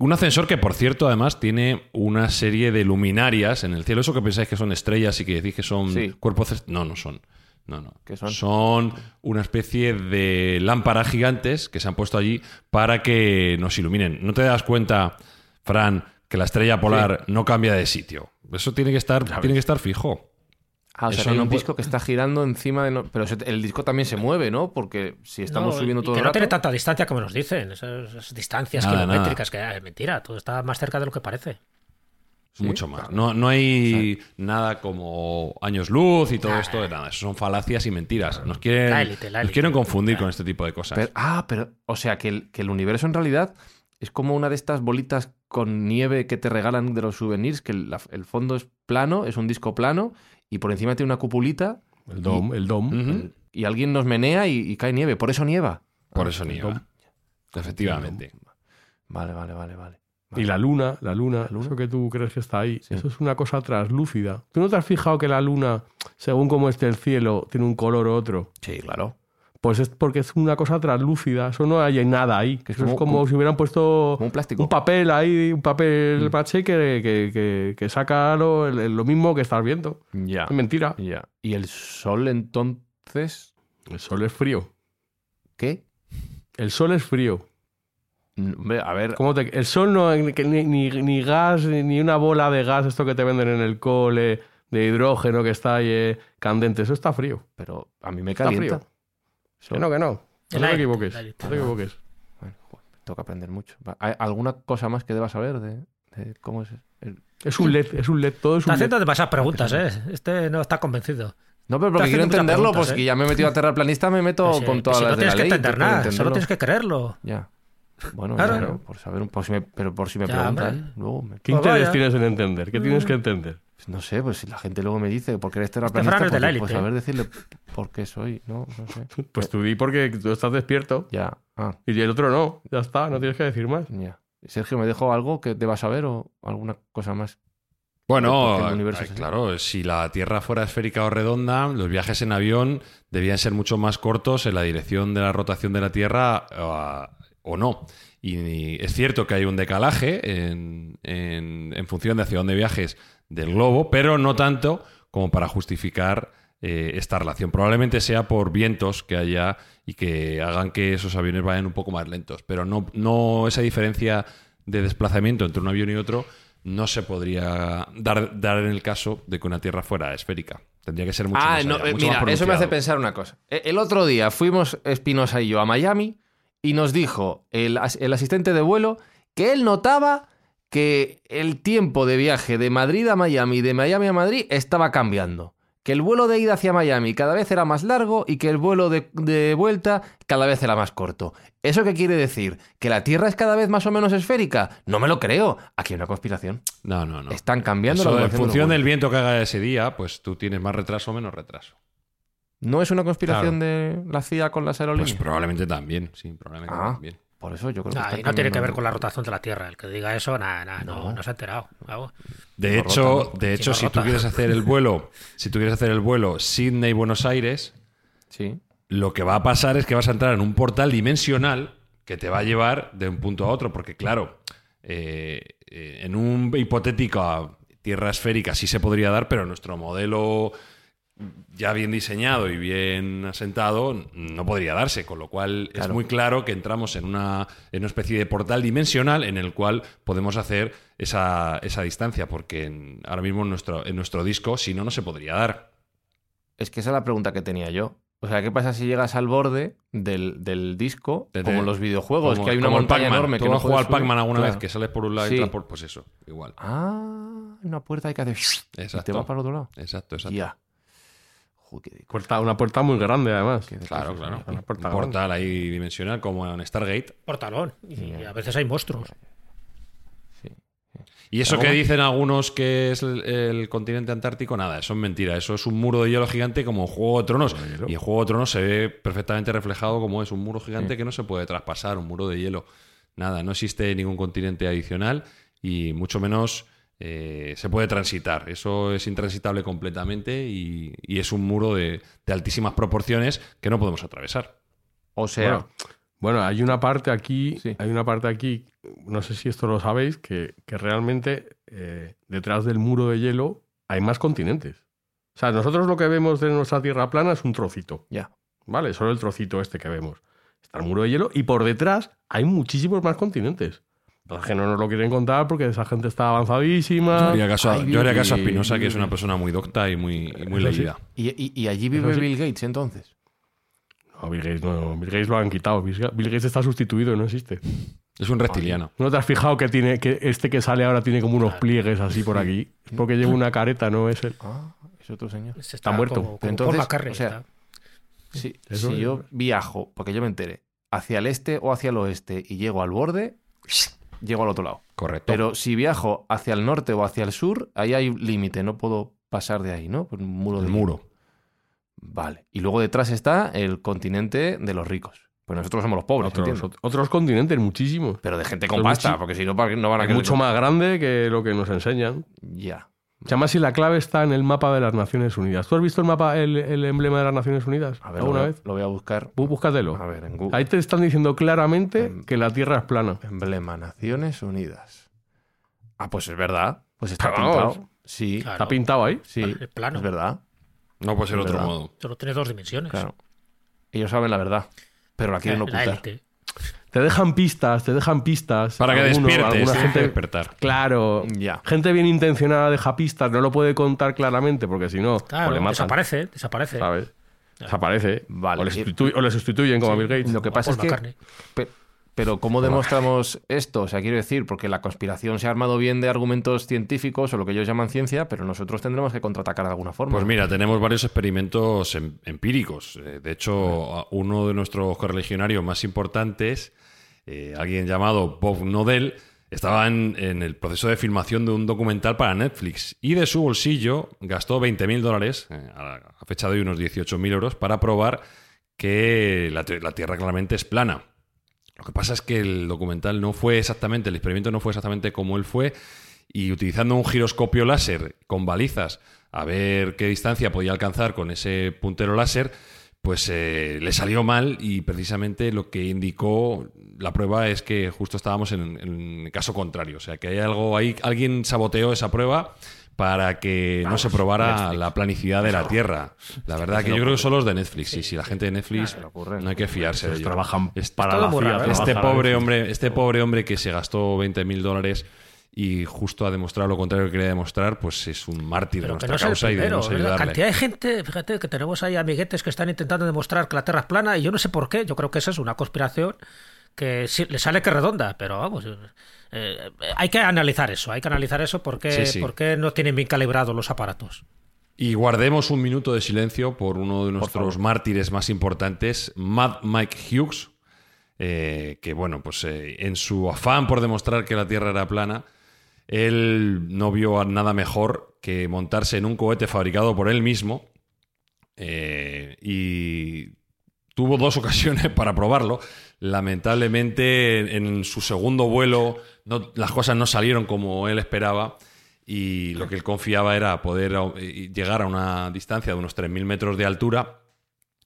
Speaker 2: Un ascensor que, por cierto, además tiene una serie de luminarias en el cielo. Eso que pensáis que son estrellas y que decís que son
Speaker 1: Sí.
Speaker 2: cuerpos... No, no son. No, no.
Speaker 1: ¿Qué son?
Speaker 2: Son una especie de lámparas gigantes que se han puesto allí para que nos iluminen. ¿No te das cuenta, Fran, que la estrella polar no cambia de sitio? Eso tiene que estar, tiene que estar fijo.
Speaker 1: Ah, o sea, que hay
Speaker 2: no
Speaker 1: un
Speaker 2: pu-
Speaker 1: disco que está girando encima de... no- Pero el disco también se mueve, ¿no? Porque si estamos
Speaker 4: No,
Speaker 1: subiendo todo
Speaker 4: que
Speaker 1: el
Speaker 4: no
Speaker 1: rato...
Speaker 4: tiene tanta distancia como nos dicen, esas, esas distancias
Speaker 2: Nada,
Speaker 4: kilométricas, que ah, es mentira, todo está más cerca de lo que parece.
Speaker 2: Mucho más. No, no hay nada como años luz y todo esto. Nada, eso son falacias y mentiras. Nos quieren,
Speaker 4: La élite, la
Speaker 2: nos
Speaker 4: élite.
Speaker 2: quieren confundir con este tipo de cosas.
Speaker 1: Pero- ah, pero... O sea, que el, que el universo en realidad es como una de estas bolitas con nieve que te regalan de los souvenirs, que el, la- el fondo es plano, es un disco plano, y por encima tiene una cupulita,
Speaker 3: El dom, el dom.
Speaker 1: Y alguien nos menea y, y cae nieve. Por eso nieva.
Speaker 2: Por
Speaker 1: Ah,
Speaker 2: eso nieva.
Speaker 3: dom.
Speaker 2: Efectivamente.
Speaker 1: Vale, vale, vale, vale.
Speaker 3: Y la luna, la luna,
Speaker 1: La luna.
Speaker 3: eso que tú crees que está ahí,
Speaker 1: Sí.
Speaker 3: eso es una cosa translúcida. ¿Tú no te has fijado que la luna, según cómo esté el cielo, tiene un color u otro?
Speaker 1: Sí, claro.
Speaker 3: Pues es porque es una cosa translúcida, eso no hay nada ahí.
Speaker 1: Que es
Speaker 3: Eso es
Speaker 1: como-
Speaker 3: si hubieran puesto
Speaker 1: un plástico.
Speaker 3: un papel ahí, un papel
Speaker 1: Mm.
Speaker 3: maché que, que, que- que saca lo, lo mismo que estás viendo.
Speaker 1: Ya.
Speaker 3: Es mentira.
Speaker 1: Ya. ¿Y el sol entonces?
Speaker 3: El sol es frío.
Speaker 1: ¿Qué?
Speaker 3: El sol es frío.
Speaker 1: Mm, A ver,
Speaker 3: ¿Cómo te- el sol no ni, ni, ni gas, ni una bola de gas, esto que te venden en el cole, de hidrógeno que está ahí eh, candente, eso está frío.
Speaker 1: pero a mí me
Speaker 3: Está
Speaker 1: calienta.
Speaker 3: Frío. Que no, que no. No te equivoques. No te equivoques.
Speaker 1: Bueno, tengo que aprender mucho. ¿Hay alguna cosa más que debas saber de, de cómo es el...
Speaker 3: Es un LED, es un LED, todo es
Speaker 4: Está
Speaker 3: un LED.
Speaker 4: haciendo demasiadas preguntas, ¿eh? Este no está convencido.
Speaker 1: No, pero porque quiero entenderlo, pues
Speaker 4: ¿eh?
Speaker 1: que ya me he metido a terraplanista, me meto
Speaker 4: Que si-
Speaker 1: con todas
Speaker 4: si
Speaker 1: las
Speaker 4: no
Speaker 1: de la
Speaker 4: tienes que
Speaker 1: ley.
Speaker 4: entender nada, solo tienes que creerlo.
Speaker 1: Ya. Bueno,
Speaker 4: Claro.
Speaker 1: por saber, un- por si me, pero por si me
Speaker 4: Ya,
Speaker 1: preguntan, luego me-
Speaker 3: ¿Qué
Speaker 4: Pues
Speaker 3: interés
Speaker 4: vaya.
Speaker 3: tienes en entender? ¿Qué tienes
Speaker 4: Mm.
Speaker 3: que entender?
Speaker 1: pues no sé, pues si la gente luego me dice, ¿por qué eres
Speaker 4: Fran
Speaker 1: terraplanista?
Speaker 4: es de la
Speaker 1: Pues, pues
Speaker 4: ¿eh?
Speaker 1: saber decirle por qué soy, no, no sé.
Speaker 3: Pues tú di porque tú estás despierto
Speaker 1: Ya, ah,
Speaker 3: y el otro no. Ya está, no tienes que decir más.
Speaker 1: ya. Sergio, ¿me dejó algo que debas saber o alguna cosa más?
Speaker 2: Bueno,
Speaker 1: Porque el
Speaker 2: claro, si la Tierra fuera esférica o redonda, los viajes en avión debían ser mucho más cortos en la dirección de la rotación de la Tierra o no. Y es cierto que hay un decalaje en, en- en función de hacia dónde viajes del globo, pero no tanto como para justificar eh, esta relación. Probablemente sea por vientos que haya y que hagan que esos aviones vayan un poco más lentos, pero no, no esa diferencia de desplazamiento entre un avión y otro no se podría dar, dar en el caso de que una Tierra fuera esférica. Tendría que ser mucho
Speaker 1: ah,
Speaker 2: más allá,
Speaker 1: eh,
Speaker 2: mucho
Speaker 1: mira,
Speaker 2: más
Speaker 1: eso me hace pensar una cosa. E- El otro día fuimos Espinosa y yo a Miami y nos dijo el, el asistente de vuelo que él notaba que el tiempo de viaje de Madrid a Miami y de Miami a Madrid estaba cambiando. Que el vuelo de ida hacia Miami cada vez era más largo y que el vuelo de, de vuelta cada vez era más corto. ¿Eso qué quiere decir? ¿Que la Tierra es cada vez más o menos esférica? No me lo creo. Aquí hay una conspiración.
Speaker 2: No, no, no.
Speaker 1: Están cambiando
Speaker 2: Eso,
Speaker 1: la
Speaker 2: en función del viento que haga ese día, pues tú tienes más retraso o menos retraso.
Speaker 1: ¿No es una conspiración de la CIA con las
Speaker 2: Pues
Speaker 1: aerolíneas?
Speaker 2: probablemente también, sí, probablemente
Speaker 1: Ah.
Speaker 2: también.
Speaker 1: Por eso yo creo que
Speaker 4: Nah, y no tiene que ver con la rotación de la Tierra. El que diga eso, nada, nada, no,
Speaker 1: No.
Speaker 4: no se ha enterado.
Speaker 2: De
Speaker 1: No
Speaker 2: hecho, de hecho,
Speaker 4: no
Speaker 2: si tú quieres hacer el vuelo, si tú quieres hacer el vuelo Sydney-Buenos Aires,
Speaker 1: Sí.
Speaker 2: lo que va a pasar es que vas a entrar en un portal dimensional que te va a llevar de un punto a otro, porque claro, eh, eh, en un hipotético tierra esférica sí se podría dar, pero nuestro modelo ya bien diseñado y bien asentado no podría darse, con lo cual es muy claro que entramos en una, en una especie de portal dimensional en el cual podemos hacer esa, esa distancia, porque en- ahora mismo en nuestro, en nuestro disco, si no, no se podría dar.
Speaker 1: Es que esa es la pregunta que tenía yo. O sea, ¿qué pasa si llegas al borde del, del disco,
Speaker 2: Te-
Speaker 1: como los videojuegos,
Speaker 2: Como-
Speaker 1: que hay una montaña enorme
Speaker 2: ¿Tú
Speaker 1: que
Speaker 2: no has jugado al? Pac-Man alguna
Speaker 1: Claro.
Speaker 2: vez que sales por un lado
Speaker 1: Sí.
Speaker 2: y entras por... Pues eso, igual.
Speaker 1: Ah, una puerta hay que hacer... Y te
Speaker 2: Exacto.
Speaker 1: vas para el otro lado.
Speaker 2: Exacto, exacto.
Speaker 1: Ya. Joder,
Speaker 3: Puerta- una puerta muy grande, además.
Speaker 2: Claro, claro.
Speaker 1: ¿no?
Speaker 3: Una puerta
Speaker 2: Un portal ahí dimensional como en Stargate.
Speaker 4: Portalón. Y a veces hay monstruos.
Speaker 2: Y eso que dicen algunos que es el, el continente antártico, nada, eso es mentira. Eso es un muro de hielo gigante como en Juego de Tronos. Y en Juego de Tronos se ve perfectamente reflejado como es un muro gigante que no se puede traspasar, un muro de hielo. Nada, no existe ningún continente adicional y mucho menos eh, se puede transitar. Eso es intransitable completamente y, y es un muro de, de altísimas proporciones que no podemos atravesar.
Speaker 1: O sea,
Speaker 3: Bueno, bueno, hay una parte aquí,
Speaker 1: Sí.
Speaker 3: hay una parte aquí, no sé si esto lo sabéis, que, que realmente eh, detrás del muro de hielo hay más continentes. O sea, nosotros lo que vemos de nuestra Tierra plana es un trocito,
Speaker 1: ya.
Speaker 3: ¿vale? Solo el trocito este que vemos. Está el muro de hielo y por detrás hay muchísimos más continentes. Es que no nos lo quieren contar porque esa gente está avanzadísima.
Speaker 2: Yo haría caso, a-
Speaker 1: Ay,
Speaker 2: yo haría caso a
Speaker 3: y-
Speaker 2: Spinoza, que es una persona muy docta y muy, y muy leída.
Speaker 1: ¿Y, y- y allí vive
Speaker 3: sí.
Speaker 1: Bill Gates entonces?
Speaker 3: No, Bill Gates no, Bill Gates lo han quitado. Bill Ga- Bill Gates está sustituido, no existe.
Speaker 2: Es un reptiliano.
Speaker 3: ¿No te has fijado que tiene que este que sale ahora tiene como unos pliegues así por aquí? Es porque lleva una careta, no es él.
Speaker 1: Ah, es otro señor.
Speaker 4: Se
Speaker 3: Está muerto.
Speaker 4: Como, como
Speaker 1: Pero entonces,
Speaker 4: Paul McCartney,
Speaker 1: o sea. Si, si yo viajo, porque yo me enteré, hacia el este o hacia el oeste y llego al borde, llego al otro lado.
Speaker 2: Correcto.
Speaker 1: Pero si viajo hacia el norte o hacia el sur, ahí hay límite, no puedo pasar de ahí, ¿no? Por un muro
Speaker 2: el
Speaker 1: de
Speaker 2: muro.
Speaker 1: Vale. Y luego detrás está el continente de los ricos. Pues nosotros somos los pobres,
Speaker 3: Otros, otros continentes, muchísimos.
Speaker 1: Pero de gente con pasta, porque si no, ¿para qué no van a
Speaker 3: Es mucho más grande que lo que nos enseñan.
Speaker 1: Ya.
Speaker 3: Llama si la clave está en el mapa de las Naciones Unidas. ¿Tú has visto el mapa, el, el emblema de las Naciones Unidas?
Speaker 1: A ver, lo
Speaker 3: ¿Alguna
Speaker 1: voy,
Speaker 3: vez?
Speaker 1: lo voy a buscar.
Speaker 3: Bú- Búscatelo.
Speaker 1: A ver, en Google.
Speaker 3: Ahí te están diciendo claramente
Speaker 1: Em.
Speaker 3: que la Tierra es plana.
Speaker 1: Emblema Naciones Unidas. Ah, pues es verdad. Pues está
Speaker 3: vamos.
Speaker 1: pintado. Sí,
Speaker 4: Claro.
Speaker 3: Está pintado ahí.
Speaker 1: sí.
Speaker 4: Es plano.
Speaker 1: Es verdad.
Speaker 2: No puede ser
Speaker 1: Es
Speaker 2: otro
Speaker 1: verdad.
Speaker 2: modo.
Speaker 4: Solo tiene dos dimensiones.
Speaker 1: Claro. Ellos saben la verdad, pero la quieren
Speaker 4: la
Speaker 1: ocultar.
Speaker 4: élite.
Speaker 3: Te dejan pistas, te dejan pistas.
Speaker 2: Para que
Speaker 3: Alguno-
Speaker 2: despiertes,
Speaker 3: alguna gente
Speaker 2: que despertar.
Speaker 3: Claro.
Speaker 1: Ya.
Speaker 3: Gente bien intencionada deja pistas, no lo puede contar claramente porque si no,
Speaker 4: Claro,
Speaker 3: le matan.
Speaker 4: desaparece, desaparece.
Speaker 3: ¿Sabes? Desaparece.
Speaker 1: Vale.
Speaker 3: O, le sustitu- o le sustituyen como a Bill Gates.
Speaker 1: Lo que pasa
Speaker 4: Paul
Speaker 1: es que. Pero ¿cómo demostramos esto? O sea, quiero decir, porque la conspiración se ha armado bien de argumentos científicos o lo que ellos llaman ciencia, pero nosotros tendremos que contraatacar de alguna forma.
Speaker 2: Pues mira, tenemos varios experimentos em- empíricos. Eh, De hecho, uno de nuestros correligionarios más importantes, eh, alguien llamado Bob Nodell, estaba en, el proceso de filmación de un documental para Netflix y de su bolsillo gastó 20.000 dólares, eh, a fecha de hoy unos 18.000 euros, para probar que la Tierra claramente es plana. Lo que pasa es que el documental no fue exactamente, el experimento no fue exactamente como él fue, y utilizando un giroscopio láser con balizas a ver qué distancia podía alcanzar con ese puntero láser, pues eh, le salió mal y precisamente lo que indicó la prueba es que justo estábamos en, en caso contrario, o sea que hay algo ahí, alguien saboteó esa prueba para que no se probara la planicidad de la Tierra. La verdad que yo creo que son los de Netflix, y si la gente de Netflix no hay que fiarse de
Speaker 3: Ellos trabajan
Speaker 2: Es-
Speaker 3: para la CIA.
Speaker 4: ¿eh?
Speaker 2: este pobre hombre, este pobre hombre que se gastó 20 mil dólares y justo a demostrar lo contrario que quería demostrar, pues es un mártir de
Speaker 4: Pero
Speaker 2: nuestra
Speaker 4: no
Speaker 2: causa y
Speaker 4: primero,
Speaker 2: debemos
Speaker 4: ¿verdad?
Speaker 2: ayudarle.
Speaker 4: Cantidad de gente, fíjate que tenemos ahí amiguetes que están intentando demostrar que la Tierra es plana y yo no sé por qué, yo creo que esa es una conspiración que sí, le sale que redonda, pero vamos, eh, hay que analizar eso, hay que analizar eso porque,
Speaker 2: Sí, sí.
Speaker 4: porque no tienen bien calibrados los aparatos.
Speaker 2: Y guardemos un minuto de silencio por uno de nuestros mártires más importantes, Mad Mike Hughes, eh, que bueno, pues eh, en su afán por demostrar que la Tierra era plana, él no vio a nada mejor que montarse en un cohete fabricado por él mismo eh, y tuvo dos ocasiones para probarlo. Lamentablemente, en su segundo vuelo, las cosas no salieron como él esperaba. Y lo que él confiaba era poder eh, llegar a una distancia de unos 3.000 metros de altura.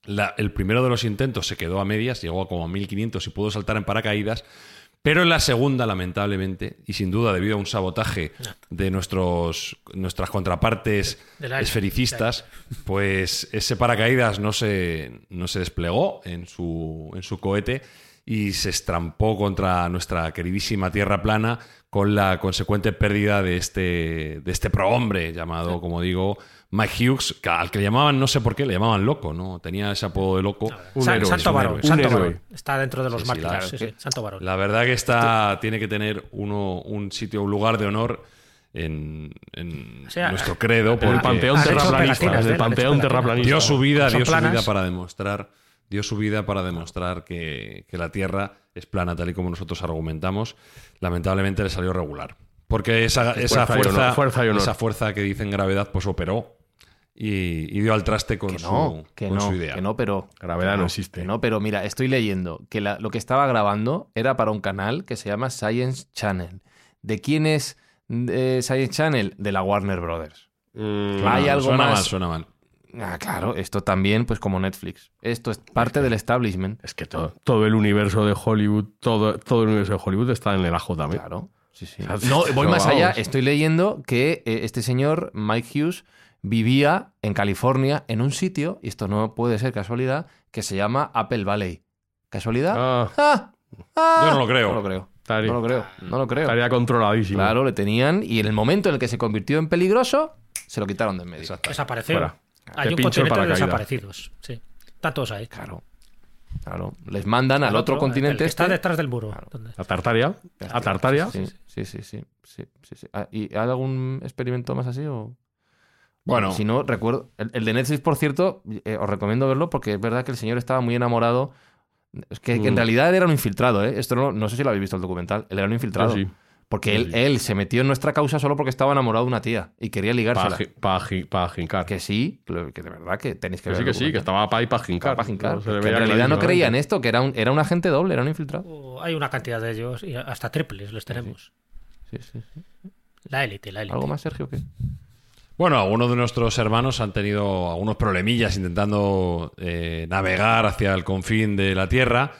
Speaker 2: La- el primero de los intentos se quedó a medias, llegó a como a 1.500 y pudo saltar en paracaídas. Pero en la segunda, lamentablemente, y sin duda debido a un sabotaje de nuestros, nuestras contrapartes esfericistas, pues ese paracaídas no se, no se desplegó en su, en su cohete y se estrampó contra nuestra queridísima Tierra plana con la consecuente pérdida de este, de este prohombre llamado, como digo, Mike Hughes, que- al que le llamaban, no sé por qué, le llamaban loco, ¿no? Tenía ese apodo de loco.
Speaker 3: Un
Speaker 4: San-
Speaker 3: héroe,
Speaker 4: Santo
Speaker 3: un
Speaker 4: varón,
Speaker 3: héroe.
Speaker 4: Santo
Speaker 3: Un héroe.
Speaker 4: varón. Está dentro de los
Speaker 2: Sí, sí,
Speaker 4: mártires,
Speaker 2: claro,
Speaker 4: sí, sí, Santo varón.
Speaker 2: La verdad que está, tiene que tener uno un sitio, un lugar de honor en, en
Speaker 4: O sea,
Speaker 2: nuestro credo.
Speaker 3: En el panteón terraplanista. el panteón terraplanista.
Speaker 2: dio su vida, dio su vida para demostrar, dio su vida para demostrar que, que la Tierra es plana tal y como nosotros argumentamos. Lamentablemente le salió regular. Porque esa, esa
Speaker 3: Fuerza y
Speaker 2: fuerza,
Speaker 3: honor, fuerza y honor.
Speaker 2: esa fuerza que dicen gravedad, pues operó y, y dio al traste con,
Speaker 1: Que no,
Speaker 2: su,
Speaker 1: que
Speaker 2: con
Speaker 1: no,
Speaker 2: su idea.
Speaker 1: que no, pero...
Speaker 3: Gravedad
Speaker 1: que
Speaker 3: no existe.
Speaker 1: que no, pero mira, estoy leyendo que la- lo que estaba grabando era para un canal que se llama Science Channel. ¿De quién es eh, Science Channel? De la Warner Brothers.
Speaker 3: Mm,
Speaker 2: Suena
Speaker 1: hay
Speaker 2: mal,
Speaker 1: algo
Speaker 2: suena
Speaker 1: más.
Speaker 2: mal, suena mal.
Speaker 1: Ah, claro, esto también, pues como Netflix. Esto es parte del establishment.
Speaker 3: Es que todo, todo el universo de Hollywood, todo, todo el universo de Hollywood está en el ajo también.
Speaker 1: Claro. Sí, sí.
Speaker 3: sea,
Speaker 1: No, voy más allá. Estoy leyendo que eh, este señor, Mike Hughes, vivía en California en un sitio, y esto no puede ser casualidad, que se llama Apple Valley. ¿Casualidad?
Speaker 3: Ah,
Speaker 1: ¡Ah! ¡Ah!
Speaker 2: Yo no lo creo.
Speaker 1: No lo creo.
Speaker 3: Estaría,
Speaker 1: No lo creo, no lo creo.
Speaker 3: estaría controladísimo.
Speaker 1: Claro, le tenían y en el momento en el que se convirtió en peligroso, se lo quitaron de en medio.
Speaker 4: Desapareció.
Speaker 3: Fuera.
Speaker 4: Hay un continente de desaparecidos. Sí. Están todos ahí.
Speaker 1: Claro. Claro. Les mandan al otro, continente.
Speaker 4: está
Speaker 1: este.
Speaker 4: detrás del muro.
Speaker 3: A Tartaria. A Tartaria.
Speaker 1: Sí, sí, sí, sí, sí, sí, ¿Y hay algún experimento más así o...?
Speaker 2: Bueno.
Speaker 1: Si no, recuerdo... El, el de Netflix, por cierto, eh, os recomiendo verlo porque es verdad que el señor estaba muy enamorado. Es que, que en
Speaker 3: Mm.
Speaker 1: realidad era un infiltrado, ¿eh? Esto no, no sé si lo habéis visto el documental. Él era un infiltrado.
Speaker 3: Sí, sí.
Speaker 1: Porque
Speaker 3: Sí,
Speaker 1: él,
Speaker 3: sí.
Speaker 1: él se metió en nuestra causa solo porque estaba enamorado de una tía y quería ligársela.
Speaker 3: Para para jincar.
Speaker 1: Que sí, que que de verdad que tenéis que
Speaker 3: Que
Speaker 1: ver.
Speaker 3: sí, que sí, que estaba para ir para jincar.
Speaker 1: Para jincar.
Speaker 3: No
Speaker 1: Que en realidad no creía en esto, que era un, era un agente doble, era un infiltrado.
Speaker 4: Oh, Hay una cantidad de ellos y hasta triples les tenemos.
Speaker 1: Sí, sí, sí.
Speaker 4: La élite, la élite.
Speaker 1: ¿Algo más, Sergio? ¿qué?
Speaker 2: Bueno, algunos de nuestros hermanos han tenido algunos problemillas intentando eh, navegar hacia el confín de la Tierra.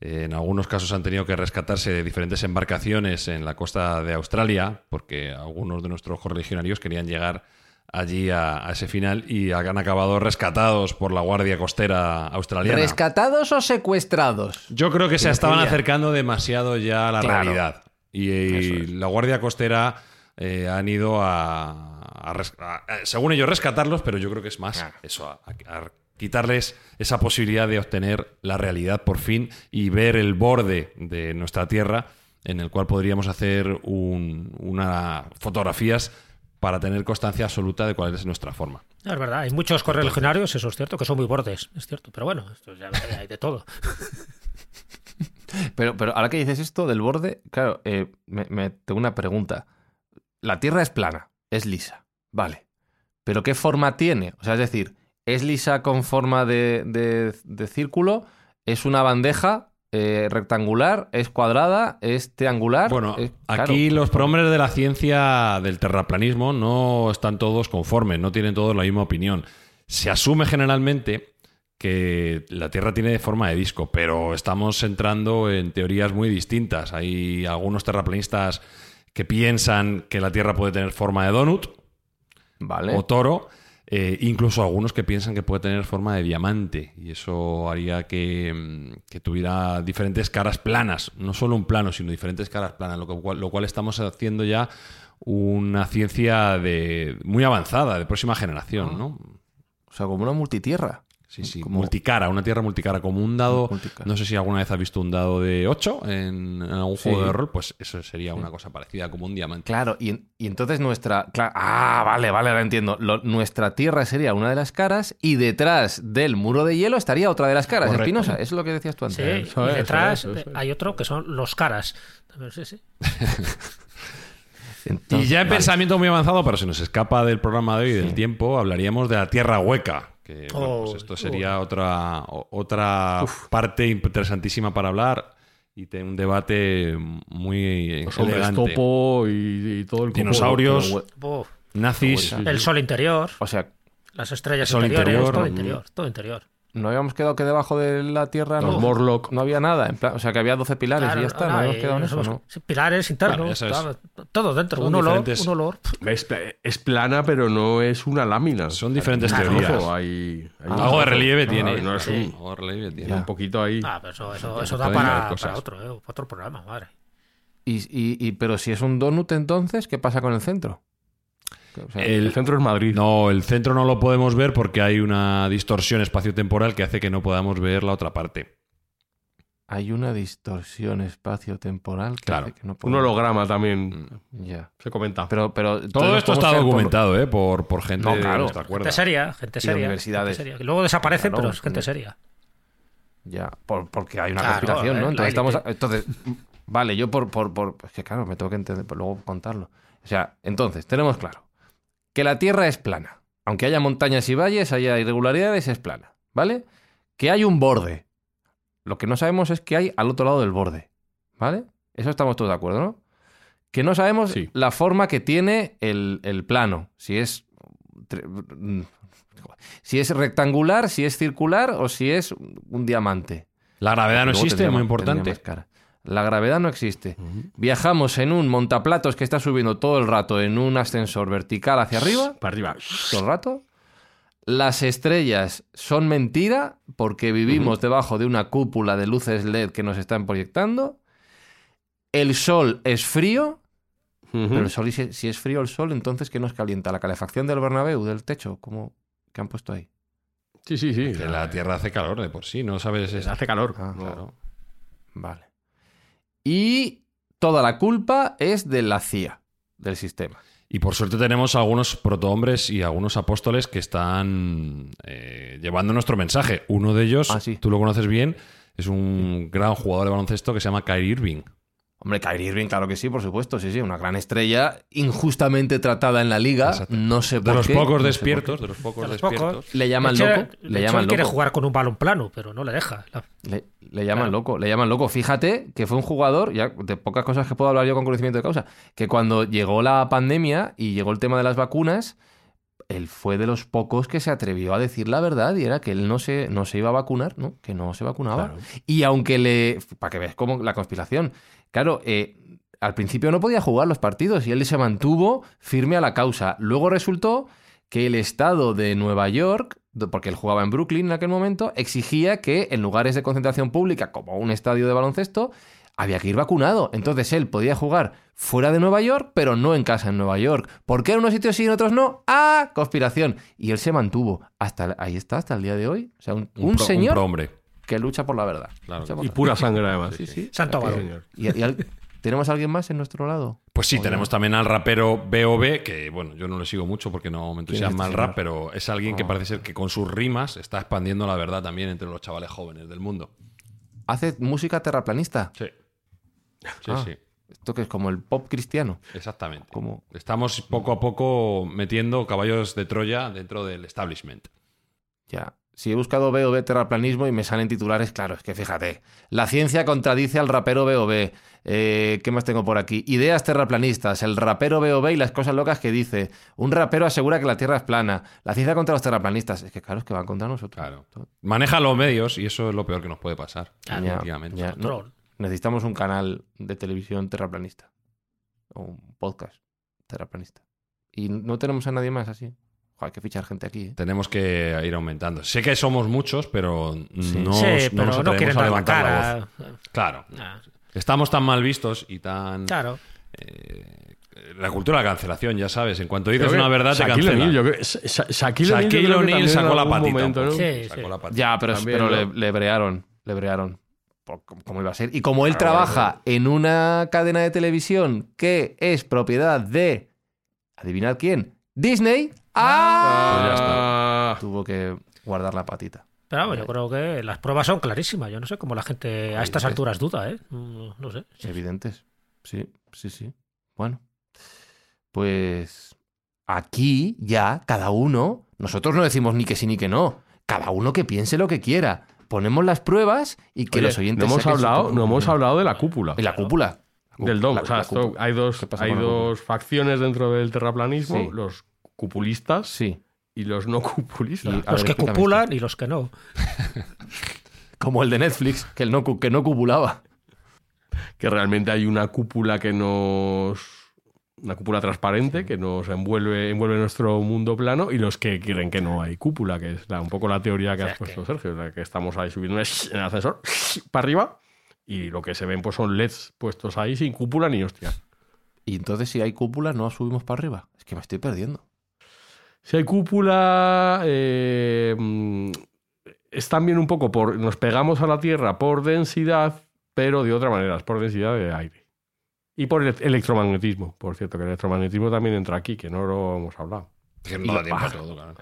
Speaker 2: Eh, en algunos casos han tenido que rescatarse de diferentes embarcaciones en la costa de Australia, porque algunos de nuestros correligionarios querían llegar allí a, a ese final y han acabado rescatados por la Guardia Costera australiana.
Speaker 1: ¿Rescatados o secuestrados?
Speaker 2: Yo creo que se estaban acercando demasiado ya a la
Speaker 1: Claro.
Speaker 2: realidad. Y, y la Guardia Costera eh, han ido a, a res- a- a- según ellos, rescatarlos, pero yo creo que es más eso, a, a quitarles esa posibilidad de obtener la realidad por fin y ver el borde de nuestra Tierra en el cual podríamos hacer un- una fotografías para tener constancia absoluta de cuál es nuestra forma.
Speaker 4: No, es verdad, hay muchos correligionarios, eso es cierto, que son muy bordes, es cierto. Pero bueno, esto ya hay de todo.
Speaker 1: Pero, pero ahora que dices esto del borde, claro, eh, me, me- tengo una pregunta. La Tierra es plana, es lisa, vale. ¿Pero qué forma tiene? O sea, es decir, ¿es lisa con forma de, de- de círculo? ¿Es una bandeja eh, rectangular? ¿Es cuadrada? ¿Es triangular?
Speaker 2: Bueno,
Speaker 1: Es- claro.
Speaker 2: aquí los prohombres de la ciencia del terraplanismo no están todos conformes, no tienen todos la misma opinión. Se asume generalmente que la Tierra tiene forma de disco, pero estamos entrando en teorías muy distintas. Hay algunos terraplanistas que piensan que la Tierra puede tener forma de donut
Speaker 1: Vale.
Speaker 2: o toro, eh, incluso algunos que piensan que puede tener forma de diamante, y eso haría que, mm, que tuviera diferentes caras planas, no solo un plano, sino diferentes caras planas, lo cual, lo cual estamos haciendo ya una ciencia de muy avanzada, de próxima generación, ¿no?
Speaker 1: O sea, como una multitierra.
Speaker 2: Sí, sí,
Speaker 1: Como-
Speaker 2: multicara, una tierra multicara, como un dado.
Speaker 1: Multicara.
Speaker 2: No sé si alguna vez has visto un dado de 8 en, en algún
Speaker 1: Sí.
Speaker 2: juego de rol, pues eso sería una cosa parecida, como un diamante.
Speaker 1: Claro, y, y entonces nuestra... ah, vale, vale, ahora entiendo. Lo- nuestra Tierra sería una de las caras y detrás del muro de hielo estaría otra de las caras,
Speaker 2: Correcto.
Speaker 1: Espinosa. Eso es lo que decías tú antes.
Speaker 4: Sí,
Speaker 3: Eso
Speaker 4: y detrás
Speaker 3: eso es, eso es.
Speaker 4: hay otro que son los caras. Sí, sí.
Speaker 2: Y ya en
Speaker 1: vale.
Speaker 2: pensamiento muy avanzado, pero se nos escapa del programa de hoy y del tiempo, hablaríamos de la tierra hueca. Que bueno,
Speaker 4: Oh,
Speaker 2: pues esto sería otra, o- otra parte interesantísima para hablar y tener un debate muy
Speaker 3: Los
Speaker 2: elegante.
Speaker 3: topo y, y todo el copo.
Speaker 2: Dinosaurios, nazis.
Speaker 4: el sol interior,
Speaker 1: O sea,
Speaker 4: las estrellas
Speaker 2: El sol
Speaker 4: interiores,
Speaker 2: interior,
Speaker 4: todo interior, todo interior.
Speaker 1: No habíamos quedado que debajo de la Tierra
Speaker 3: Los
Speaker 1: no,
Speaker 3: Morlock.
Speaker 1: no había nada. en plan- o sea, que había 12 pilares
Speaker 4: Claro,
Speaker 1: y ya está. No,
Speaker 4: no,
Speaker 1: habíamos quedado en eso,
Speaker 4: somos-
Speaker 1: ¿no?
Speaker 4: Pilares internos,
Speaker 2: Claro, es.
Speaker 4: todo, dentro.
Speaker 2: Son
Speaker 4: Un olor, un olor.
Speaker 3: Es, pla- es plana, pero no es una lámina.
Speaker 2: Son diferentes
Speaker 4: Claro.
Speaker 2: teorías.
Speaker 3: Ojo, hay,
Speaker 2: Algo de relieve tiene.
Speaker 3: no es un,
Speaker 2: Algo de relieve tiene.
Speaker 3: un poquito ahí.
Speaker 4: Ah, pero eso, eso, da para, para otro, eh, otro programa, madre.
Speaker 1: Y, y- y- pero si es un donut, entonces, ¿qué pasa con el centro? O sea,
Speaker 2: El-
Speaker 3: El centro es Madrid.
Speaker 2: No, el centro no lo podemos ver porque hay una distorsión espaciotemporal que hace que no podamos ver la otra parte.
Speaker 1: hay una distorsión espacio-temporal que
Speaker 2: Claro.
Speaker 1: hace que no
Speaker 3: Un holograma también
Speaker 1: Ya.
Speaker 3: se comenta.
Speaker 1: Pero, pero
Speaker 2: Todo esto está
Speaker 1: ¿cómo se-
Speaker 2: documentado, ¿eh? Por, por gente
Speaker 1: No, claro.
Speaker 4: Gente seria, gente seria.
Speaker 1: universidades.
Speaker 4: gente seria. Que luego desaparece,
Speaker 1: Claro,
Speaker 4: pero es gente seria.
Speaker 1: Ya, por- porque hay una
Speaker 4: Claro,
Speaker 1: conspiración,
Speaker 4: eh,
Speaker 1: ¿no?
Speaker 4: la
Speaker 1: Entonces, estamos,
Speaker 4: élite.
Speaker 1: entonces, vale, yo por, por, por. Es que claro, me tengo que entender, pero luego contarlo. O sea, entonces, tenemos claro que la Tierra es plana. Aunque haya montañas y valles, haya irregularidades, es plana, ¿vale? Que hay un borde. Lo que no sabemos es qué hay al otro lado del borde, ¿vale? Eso estamos todos de acuerdo, ¿no? Que no sabemos
Speaker 3: Sí.
Speaker 1: la forma que tiene el, el plano. Si es. Si es rectangular, si es circular o si es un diamante.
Speaker 2: La gravedad no existe,
Speaker 1: tendría
Speaker 2: muy importante.
Speaker 1: La gravedad no existe. Viajamos en un montaplatos que está subiendo todo el rato en un ascensor vertical hacia arriba,
Speaker 3: Para arriba.
Speaker 1: todo el rato. Las estrellas son mentira porque vivimos debajo de una cúpula de luces LED que nos están proyectando. el Sol es frío, pero el Sol, si, si es frío el Sol, entonces ¿qué nos calienta? ¿La calefacción del Bernabéu, del techo? ¿Cómo, ¿Qué han puesto ahí?
Speaker 3: Sí, sí, sí.
Speaker 2: Que la Tierra hace calor de por sí, ¿no sabes? Es-
Speaker 3: hace calor.
Speaker 1: Ah,
Speaker 3: No.
Speaker 2: Claro.
Speaker 1: Vale. Y toda la culpa es de la CIA, del sistema.
Speaker 2: Y por suerte tenemos algunos protohombres y algunos apóstoles que están eh, llevando nuestro mensaje. Uno de ellos,
Speaker 1: Ah, sí.
Speaker 2: tú lo conoces bien, es un gran jugador de baloncesto que se llama Kyrie Irving.
Speaker 1: Hombre, Kyrie Irving, claro que sí, por supuesto, sí, sí, una gran estrella, injustamente tratada en la liga,
Speaker 2: Exacto.
Speaker 1: no sé
Speaker 2: De
Speaker 1: por
Speaker 2: los
Speaker 1: qué,
Speaker 2: pocos
Speaker 1: no
Speaker 2: despiertos, de los pocos
Speaker 4: De los
Speaker 2: despiertos.
Speaker 4: pocos.
Speaker 1: Le llaman
Speaker 4: De hecho,
Speaker 1: loco,
Speaker 4: de
Speaker 1: le llaman
Speaker 4: él quiere
Speaker 1: loco.
Speaker 4: jugar con un balón plano, pero no le deja. La-
Speaker 1: Le, le llaman
Speaker 4: Claro.
Speaker 1: loco, le llaman loco. Fíjate que fue un jugador, ya de pocas cosas que puedo hablar yo con conocimiento de causa, que cuando llegó la pandemia y llegó el tema de las vacunas, él fue de los pocos que se atrevió a decir la verdad y era que él no se, no se iba a vacunar, ¿no? Que no se vacunaba.
Speaker 3: Claro.
Speaker 1: Y aunque le. Para que veas cómo la conspiración. Claro, eh, al principio no podía jugar los partidos y él se mantuvo firme a la causa. Luego resultó que el estado de Nueva York, porque él jugaba en Brooklyn en aquel momento, exigía que en lugares de concentración pública, como un estadio de baloncesto, había que ir vacunado. Entonces él podía jugar fuera de Nueva York, pero no en casa en Nueva York. ¿Por qué en unos sitios sí y en otros no? ¡Ah! Conspiración. Y él se mantuvo. Hasta ahí está, hasta el día de hoy. O sea, un, un
Speaker 2: pro-
Speaker 1: señor
Speaker 2: prohombre.
Speaker 1: Que lucha por la verdad.
Speaker 2: Claro
Speaker 1: por
Speaker 3: Y
Speaker 1: la-
Speaker 3: pura sangre, además.
Speaker 1: Sí, sí.
Speaker 4: Santo
Speaker 3: señor.
Speaker 1: ¿Y, y al- ¿Tenemos a alguien más en nuestro lado?
Speaker 2: Pues sí,
Speaker 1: Oye.
Speaker 2: tenemos también al rapero B.O.B., que bueno, yo no le sigo mucho porque no me
Speaker 1: ¿Quién es
Speaker 2: entusiasma
Speaker 1: este
Speaker 2: el rap, pero es alguien que
Speaker 1: Oh.
Speaker 2: parece ser que con sus rimas está expandiendo la verdad también entre los chavales jóvenes del mundo.
Speaker 1: ¿Hace música terraplanista?
Speaker 2: Sí. Sí,
Speaker 1: Ah.
Speaker 2: sí,
Speaker 1: Esto que es como el pop cristiano.
Speaker 2: exactamente.
Speaker 1: Como...
Speaker 2: Estamos poco a poco metiendo caballos de Troya dentro del establishment.
Speaker 1: Ya. Si he buscado B.O.B. terraplanismo y me salen titulares, claro, es que fíjate. La ciencia contradice al rapero B.O.B. Eh, ¿Qué más tengo por aquí? Ideas terraplanistas. El rapero B.O.B. y las cosas locas que dice. Un rapero asegura que la Tierra es plana. La ciencia contra los terraplanistas. Es que claro, es que van contra nosotros.
Speaker 2: Claro. Maneja los medios y eso es lo peor que nos puede pasar.
Speaker 1: Ya,
Speaker 2: definitivamente.
Speaker 1: ya. No,
Speaker 4: Troll.
Speaker 1: necesitamos un canal de televisión terraplanista. O un podcast terraplanista. Y no tenemos a nadie más así. Hay que fichar gente aquí. ¿eh?
Speaker 2: Tenemos que ir aumentando. Sé que somos muchos, pero no,
Speaker 4: sí,
Speaker 2: no
Speaker 4: pero
Speaker 2: nos atrevemos a levantar la voz. Claro. Estamos tan mal vistos y tan...
Speaker 4: Claro.
Speaker 2: eh, la cultura de la cancelación, ya sabes. En cuanto dices
Speaker 3: que
Speaker 2: una verdad, te
Speaker 3: Shaquille Sha- Shaquille O'Neal
Speaker 2: Shaquille sacó la patita.
Speaker 4: Sí,
Speaker 2: Sacó la patita.
Speaker 1: Ya, pero,
Speaker 3: También,
Speaker 1: pero
Speaker 3: ¿no?
Speaker 1: le, le brearon. Le brearon. ¿Cómo iba a ser? Y como él
Speaker 3: Claro,
Speaker 1: trabaja en una cadena de televisión que es propiedad de. ¿Adivinad quién? Disney. ¡Ah!
Speaker 2: Pues ya
Speaker 3: Ah,
Speaker 1: Tuvo que guardar la patita.
Speaker 4: Pero vamos, yo creo que las pruebas son clarísimas. Yo no sé cómo la gente a estas alturas duda, ¿eh? No, no sé.
Speaker 1: Evidentes. Sí, sí, sí. Bueno. Pues aquí ya cada uno, nosotros no decimos ni que sí ni que no. Cada uno que piense lo que quiera. Ponemos las pruebas y que
Speaker 3: oye,
Speaker 1: los oyentes
Speaker 3: no hemos hablado, no hemos hablado de la cúpula.
Speaker 1: Y la cúpula.
Speaker 3: Del dom.
Speaker 1: La-
Speaker 3: o sea, esto- hay dos,
Speaker 1: ¿Qué pasa
Speaker 3: hay dos facciones dentro del terraplanismo,
Speaker 1: Sí.
Speaker 3: los cupulistas
Speaker 1: Sí.
Speaker 3: y los no cupulistas.
Speaker 1: Y-
Speaker 4: Los
Speaker 1: ver,
Speaker 4: que cupulan y los que no.
Speaker 1: Como el de Netflix, que, el no, que no cupulaba.
Speaker 3: que realmente hay una cúpula que nos una cúpula transparente que nos envuelve envuelve nuestro mundo plano y los que creen que no hay cúpula que es la- un poco la teoría que
Speaker 4: O sea,
Speaker 3: has puesto
Speaker 4: que-
Speaker 3: Sergio la que estamos ahí subiendo en el ascensor para arriba y lo que se ven pues son LEDs puestos ahí sin cúpula ni hostia
Speaker 1: Y entonces, si hay cúpula, no subimos para arriba. Es que me estoy perdiendo.
Speaker 3: Si hay cúpula eh, mm, es también un poco por nos pegamos a la tierra por densidad pero de otra manera es por densidad de aire y por ele- electromagnetismo por cierto que el electromagnetismo también entra aquí que no lo hemos hablado
Speaker 2: Es que no da tiempo a todo, claro.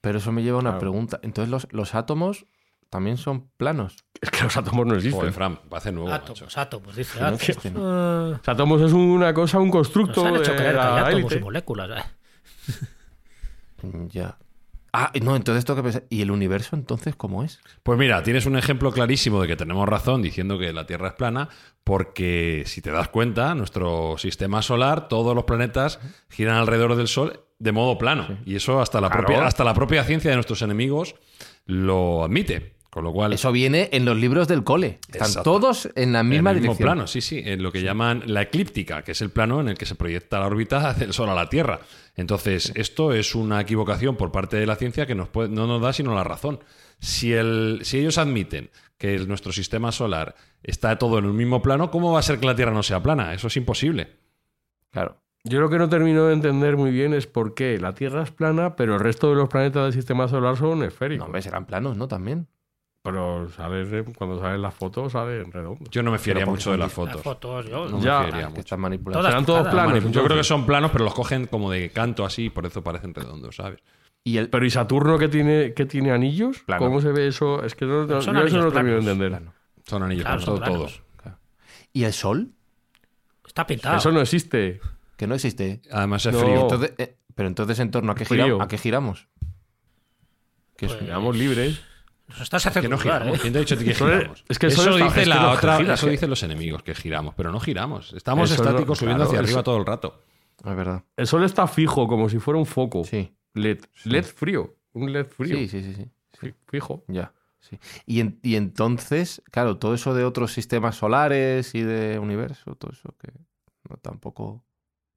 Speaker 1: Pero eso me lleva a una
Speaker 3: Claro.
Speaker 1: pregunta. Entonces, los, los átomos también son planos.
Speaker 3: Es que los átomos no existen.
Speaker 2: Joder, Fran, parece nuevo,
Speaker 4: átomos,
Speaker 2: macho.
Speaker 4: átomos, dice.
Speaker 1: No
Speaker 4: átomos.
Speaker 1: existen.
Speaker 4: Ah,
Speaker 3: Los átomos es una cosa, un
Speaker 4: nos
Speaker 3: constructo
Speaker 4: han hecho
Speaker 3: de
Speaker 4: creer que hay átomos
Speaker 3: élite.
Speaker 4: y moléculas. eh.
Speaker 1: Mm, Ya. Ah, no, entonces tengo que pensar. ¿Y el universo entonces cómo es?
Speaker 2: Pues mira, tienes un ejemplo clarísimo de que tenemos razón diciendo que la Tierra es plana, porque si te das cuenta, nuestro sistema solar, todos los planetas giran alrededor del Sol de modo plano. Y eso hasta la,
Speaker 3: Claro.
Speaker 2: propia, hasta la propia ciencia de nuestros enemigos lo admite. Con lo cual,
Speaker 1: Eso viene en los libros del cole. Están
Speaker 2: Exacto.
Speaker 1: todos en la misma
Speaker 2: en el mismo
Speaker 1: dirección.
Speaker 2: plano, sí, sí, en lo que llaman la eclíptica, que es el plano en el que se proyecta la órbita del Sol a la Tierra. Entonces, esto es una equivocación por parte de la ciencia que nos puede- no nos da sino la razón. Si, el, si ellos admiten que el- nuestro sistema solar está todo en un mismo plano, ¿cómo va a ser que la Tierra no sea plana? Eso es imposible.
Speaker 1: Claro.
Speaker 3: Yo lo que no termino de entender muy bien es por qué la Tierra es plana, pero el resto de los planetas del sistema solar son
Speaker 1: No,
Speaker 3: esféricos.
Speaker 1: hombre, serán planos, ¿no? También.
Speaker 3: Pero sale, cuando salen las fotos sale en redondo.
Speaker 2: Yo no me fiaría mucho de las
Speaker 4: Las
Speaker 2: fotos.
Speaker 4: fotos, yo.
Speaker 2: No me
Speaker 3: Ya.
Speaker 2: fiaría
Speaker 1: Que
Speaker 2: mucho.
Speaker 1: están manipulados.
Speaker 4: Todas
Speaker 3: Serán todos planos.
Speaker 2: Yo creo que son planos, pero los cogen como de canto así, por eso parecen redondos, ¿sabes?
Speaker 1: Y el
Speaker 3: Pero ¿y Saturno que tiene, que tiene anillos?
Speaker 1: Plano.
Speaker 3: ¿Cómo se ve eso? Es que no, no-
Speaker 4: Son
Speaker 3: yo eso no termino de
Speaker 4: planos.
Speaker 3: entender.
Speaker 1: plano.
Speaker 2: Son anillos,
Speaker 4: Claro,
Speaker 2: pero
Speaker 4: son planos.
Speaker 2: todos.
Speaker 1: ¿Y el sol?
Speaker 4: Está pintado.
Speaker 3: Eso no existe.
Speaker 1: Que no existe.
Speaker 2: Además es
Speaker 3: No.
Speaker 2: frío.
Speaker 1: Entonces, eh, pero entonces, ¿en torno a qué, giramos? ¿a qué giramos? Que es-
Speaker 4: Pues-
Speaker 3: Seamos libres.
Speaker 4: Nos estás
Speaker 2: Que
Speaker 4: haciendo
Speaker 2: no
Speaker 4: dudar,
Speaker 2: giramos.
Speaker 4: ¿eh?
Speaker 2: ¿Quién te ha dicho a ti que
Speaker 3: Eso es-
Speaker 2: giramos?
Speaker 3: es que el
Speaker 2: eso
Speaker 3: sol está-
Speaker 2: dice
Speaker 3: es que
Speaker 2: la
Speaker 3: no
Speaker 2: otra,
Speaker 3: gira,
Speaker 2: eso
Speaker 3: que-
Speaker 2: dicen los enemigos, que giramos, pero no giramos. Estamos
Speaker 3: Eso no-
Speaker 2: estáticos subiendo
Speaker 3: claro,
Speaker 2: hacia
Speaker 3: eso-
Speaker 2: arriba todo el rato.
Speaker 1: Es verdad.
Speaker 3: El sol está fijo, como si fuera un foco.
Speaker 1: Sí.
Speaker 3: LED. LED frío. Un LED frío.
Speaker 1: Sí, sí, sí, sí.
Speaker 3: Fi- Fijo.
Speaker 1: Ya. Sí. Y, en- y entonces, claro, todo eso de otros sistemas solares y de universo, todo eso que no tampoco.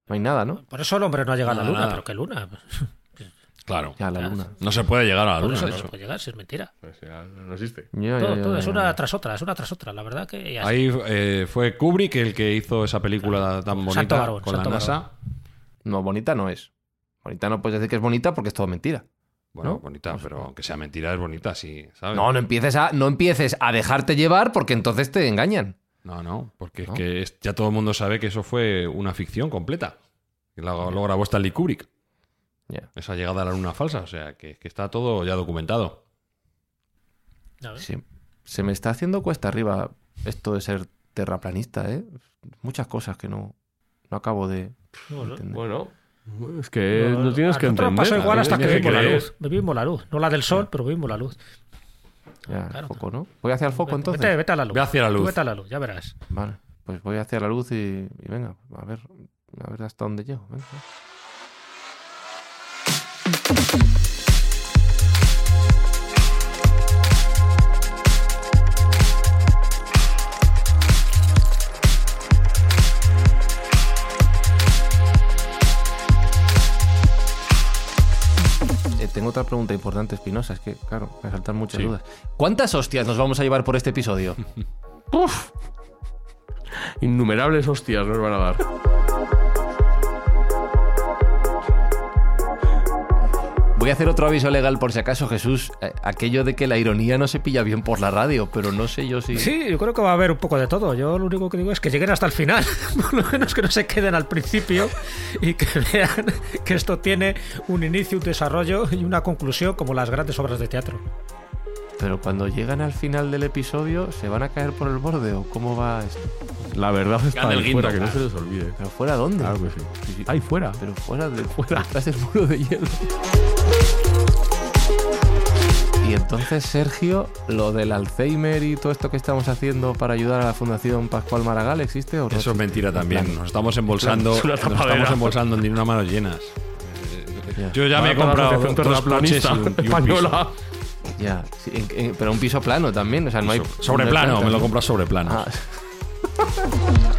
Speaker 1: No hay nada, ¿no?
Speaker 4: Por eso el hombre no ha llegado a la luna,
Speaker 2: nada.
Speaker 4: pero ¿qué luna?
Speaker 2: Claro.
Speaker 1: Ya, la
Speaker 4: Ya.
Speaker 1: luna.
Speaker 2: No se puede llegar a la luna,
Speaker 4: eso no se puede llegar, si es mentira.
Speaker 3: Pues ya no existe.
Speaker 1: Ya,
Speaker 4: todo,
Speaker 1: ya,
Speaker 4: todo
Speaker 1: ya,
Speaker 4: es una tras otra, es una tras otra. La verdad que ya
Speaker 2: Ahí eh, fue Kubrick el que hizo esa película tan bonita
Speaker 4: Santo
Speaker 2: con
Speaker 4: santo
Speaker 2: la NASA.
Speaker 1: No, bonita no es. Bonita no puedes decir que es bonita porque es todo mentira.
Speaker 2: Bueno,
Speaker 1: ¿No?
Speaker 2: bonita, pero aunque sea mentira, es bonita, sí, ¿sabes?
Speaker 1: No, no empieces a, no empieces a dejarte llevar porque entonces te engañan.
Speaker 2: No, no, porque
Speaker 1: ¿No?
Speaker 2: es que es- ya todo el mundo sabe que eso fue una ficción completa. Que lo, lo grabó Stanley Kubrick. Esa llegada a la luna falsa, o sea, que, que está todo ya documentado.
Speaker 1: Sí. Se me está haciendo cuesta arriba esto de ser terraplanista, ¿eh? Muchas cosas que no, no acabo de entender.
Speaker 3: Bueno, es que no, tienes
Speaker 4: a
Speaker 3: que entender.
Speaker 4: pasó igual hasta que vimos la luz. Vimos la luz. No la del sol, pero vimos la luz.
Speaker 1: Ya, el
Speaker 4: Claro.
Speaker 1: foco, ¿no? Voy hacia el foco entonces.
Speaker 4: Vete, vete a la luz.
Speaker 2: Ve hacia la
Speaker 4: Tú
Speaker 2: luz.
Speaker 4: Vete a la luz, ya verás.
Speaker 1: Vale, pues voy hacia la luz y, y venga, a ver, a ver hasta dónde llego. venga. Eh, tengo otra pregunta importante, Espinosa. Es que, claro, me saltan muchas
Speaker 2: Sí.
Speaker 1: dudas. ¿Cuántas hostias nos vamos a llevar por este episodio?
Speaker 3: Innumerables hostias nos van a dar.
Speaker 1: Voy a hacer otro aviso legal por si acaso, Jesús. Eh, aquello de que la ironía no se pilla bien por la radio, pero no sé yo si.
Speaker 4: Sí, yo creo que va a haber un poco de todo. Yo lo único que digo es que lleguen hasta el final. Por lo menos que no se queden al principio y que vean que esto tiene un inicio, un desarrollo y una conclusión como las grandes obras de teatro.
Speaker 1: Pero cuando llegan al final del episodio, ¿se van a caer por el borde o cómo va esto?
Speaker 3: La verdad está
Speaker 2: Gana el
Speaker 3: ahí fuera, que no se les olvide.
Speaker 1: ¿Pero fuera dónde?
Speaker 3: Claro que sí. Ahí fuera.
Speaker 1: Pero fuera, de, fuera. detrás del muro de hielo. Y entonces, Sergio, lo del Alzheimer y todo esto que estamos haciendo para ayudar a la Fundación Pascual Maragall, ¿existe o no?
Speaker 2: Eso es mentira
Speaker 1: En
Speaker 2: también. Nos estamos embolsando, nos estamos embolsando en dinero a manos llenas.
Speaker 1: Ya.
Speaker 2: Yo ya me he comprado dos coches y un, y un piso.
Speaker 3: española.
Speaker 1: Ya, sí, en- en- pero un piso plano también, o sea, no hay...
Speaker 2: Sobre plano, me lo compras sobre plano.
Speaker 1: Ah.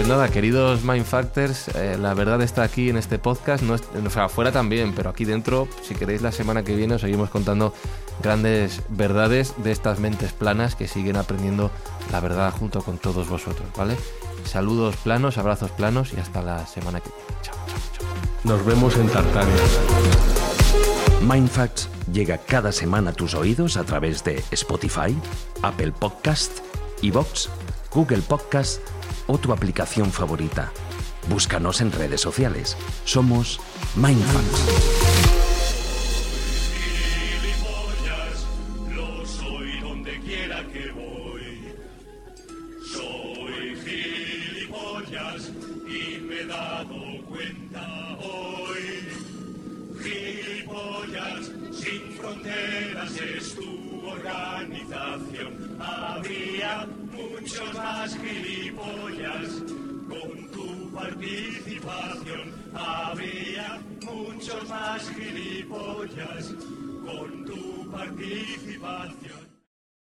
Speaker 1: Pues nada, queridos Mindfactors, eh, la verdad está aquí en este podcast, no es- o sea, afuera también, pero aquí dentro, si queréis la semana que viene os seguimos contando grandes verdades de estas mentes planas que siguen aprendiendo la verdad junto con todos vosotros, ¿vale? Saludos planos, abrazos planos y hasta la semana que viene. Chao, chao, chao.
Speaker 3: Nos vemos en Tartania.
Speaker 5: Mindfacts llega cada semana a tus oídos a través de Spotify, Apple Podcast, Evox, Google Podcast o tu aplicación favorita. Búscanos en redes sociales. Somos Mindfacts.
Speaker 7: Habría muchos más gilipollas con tu participación.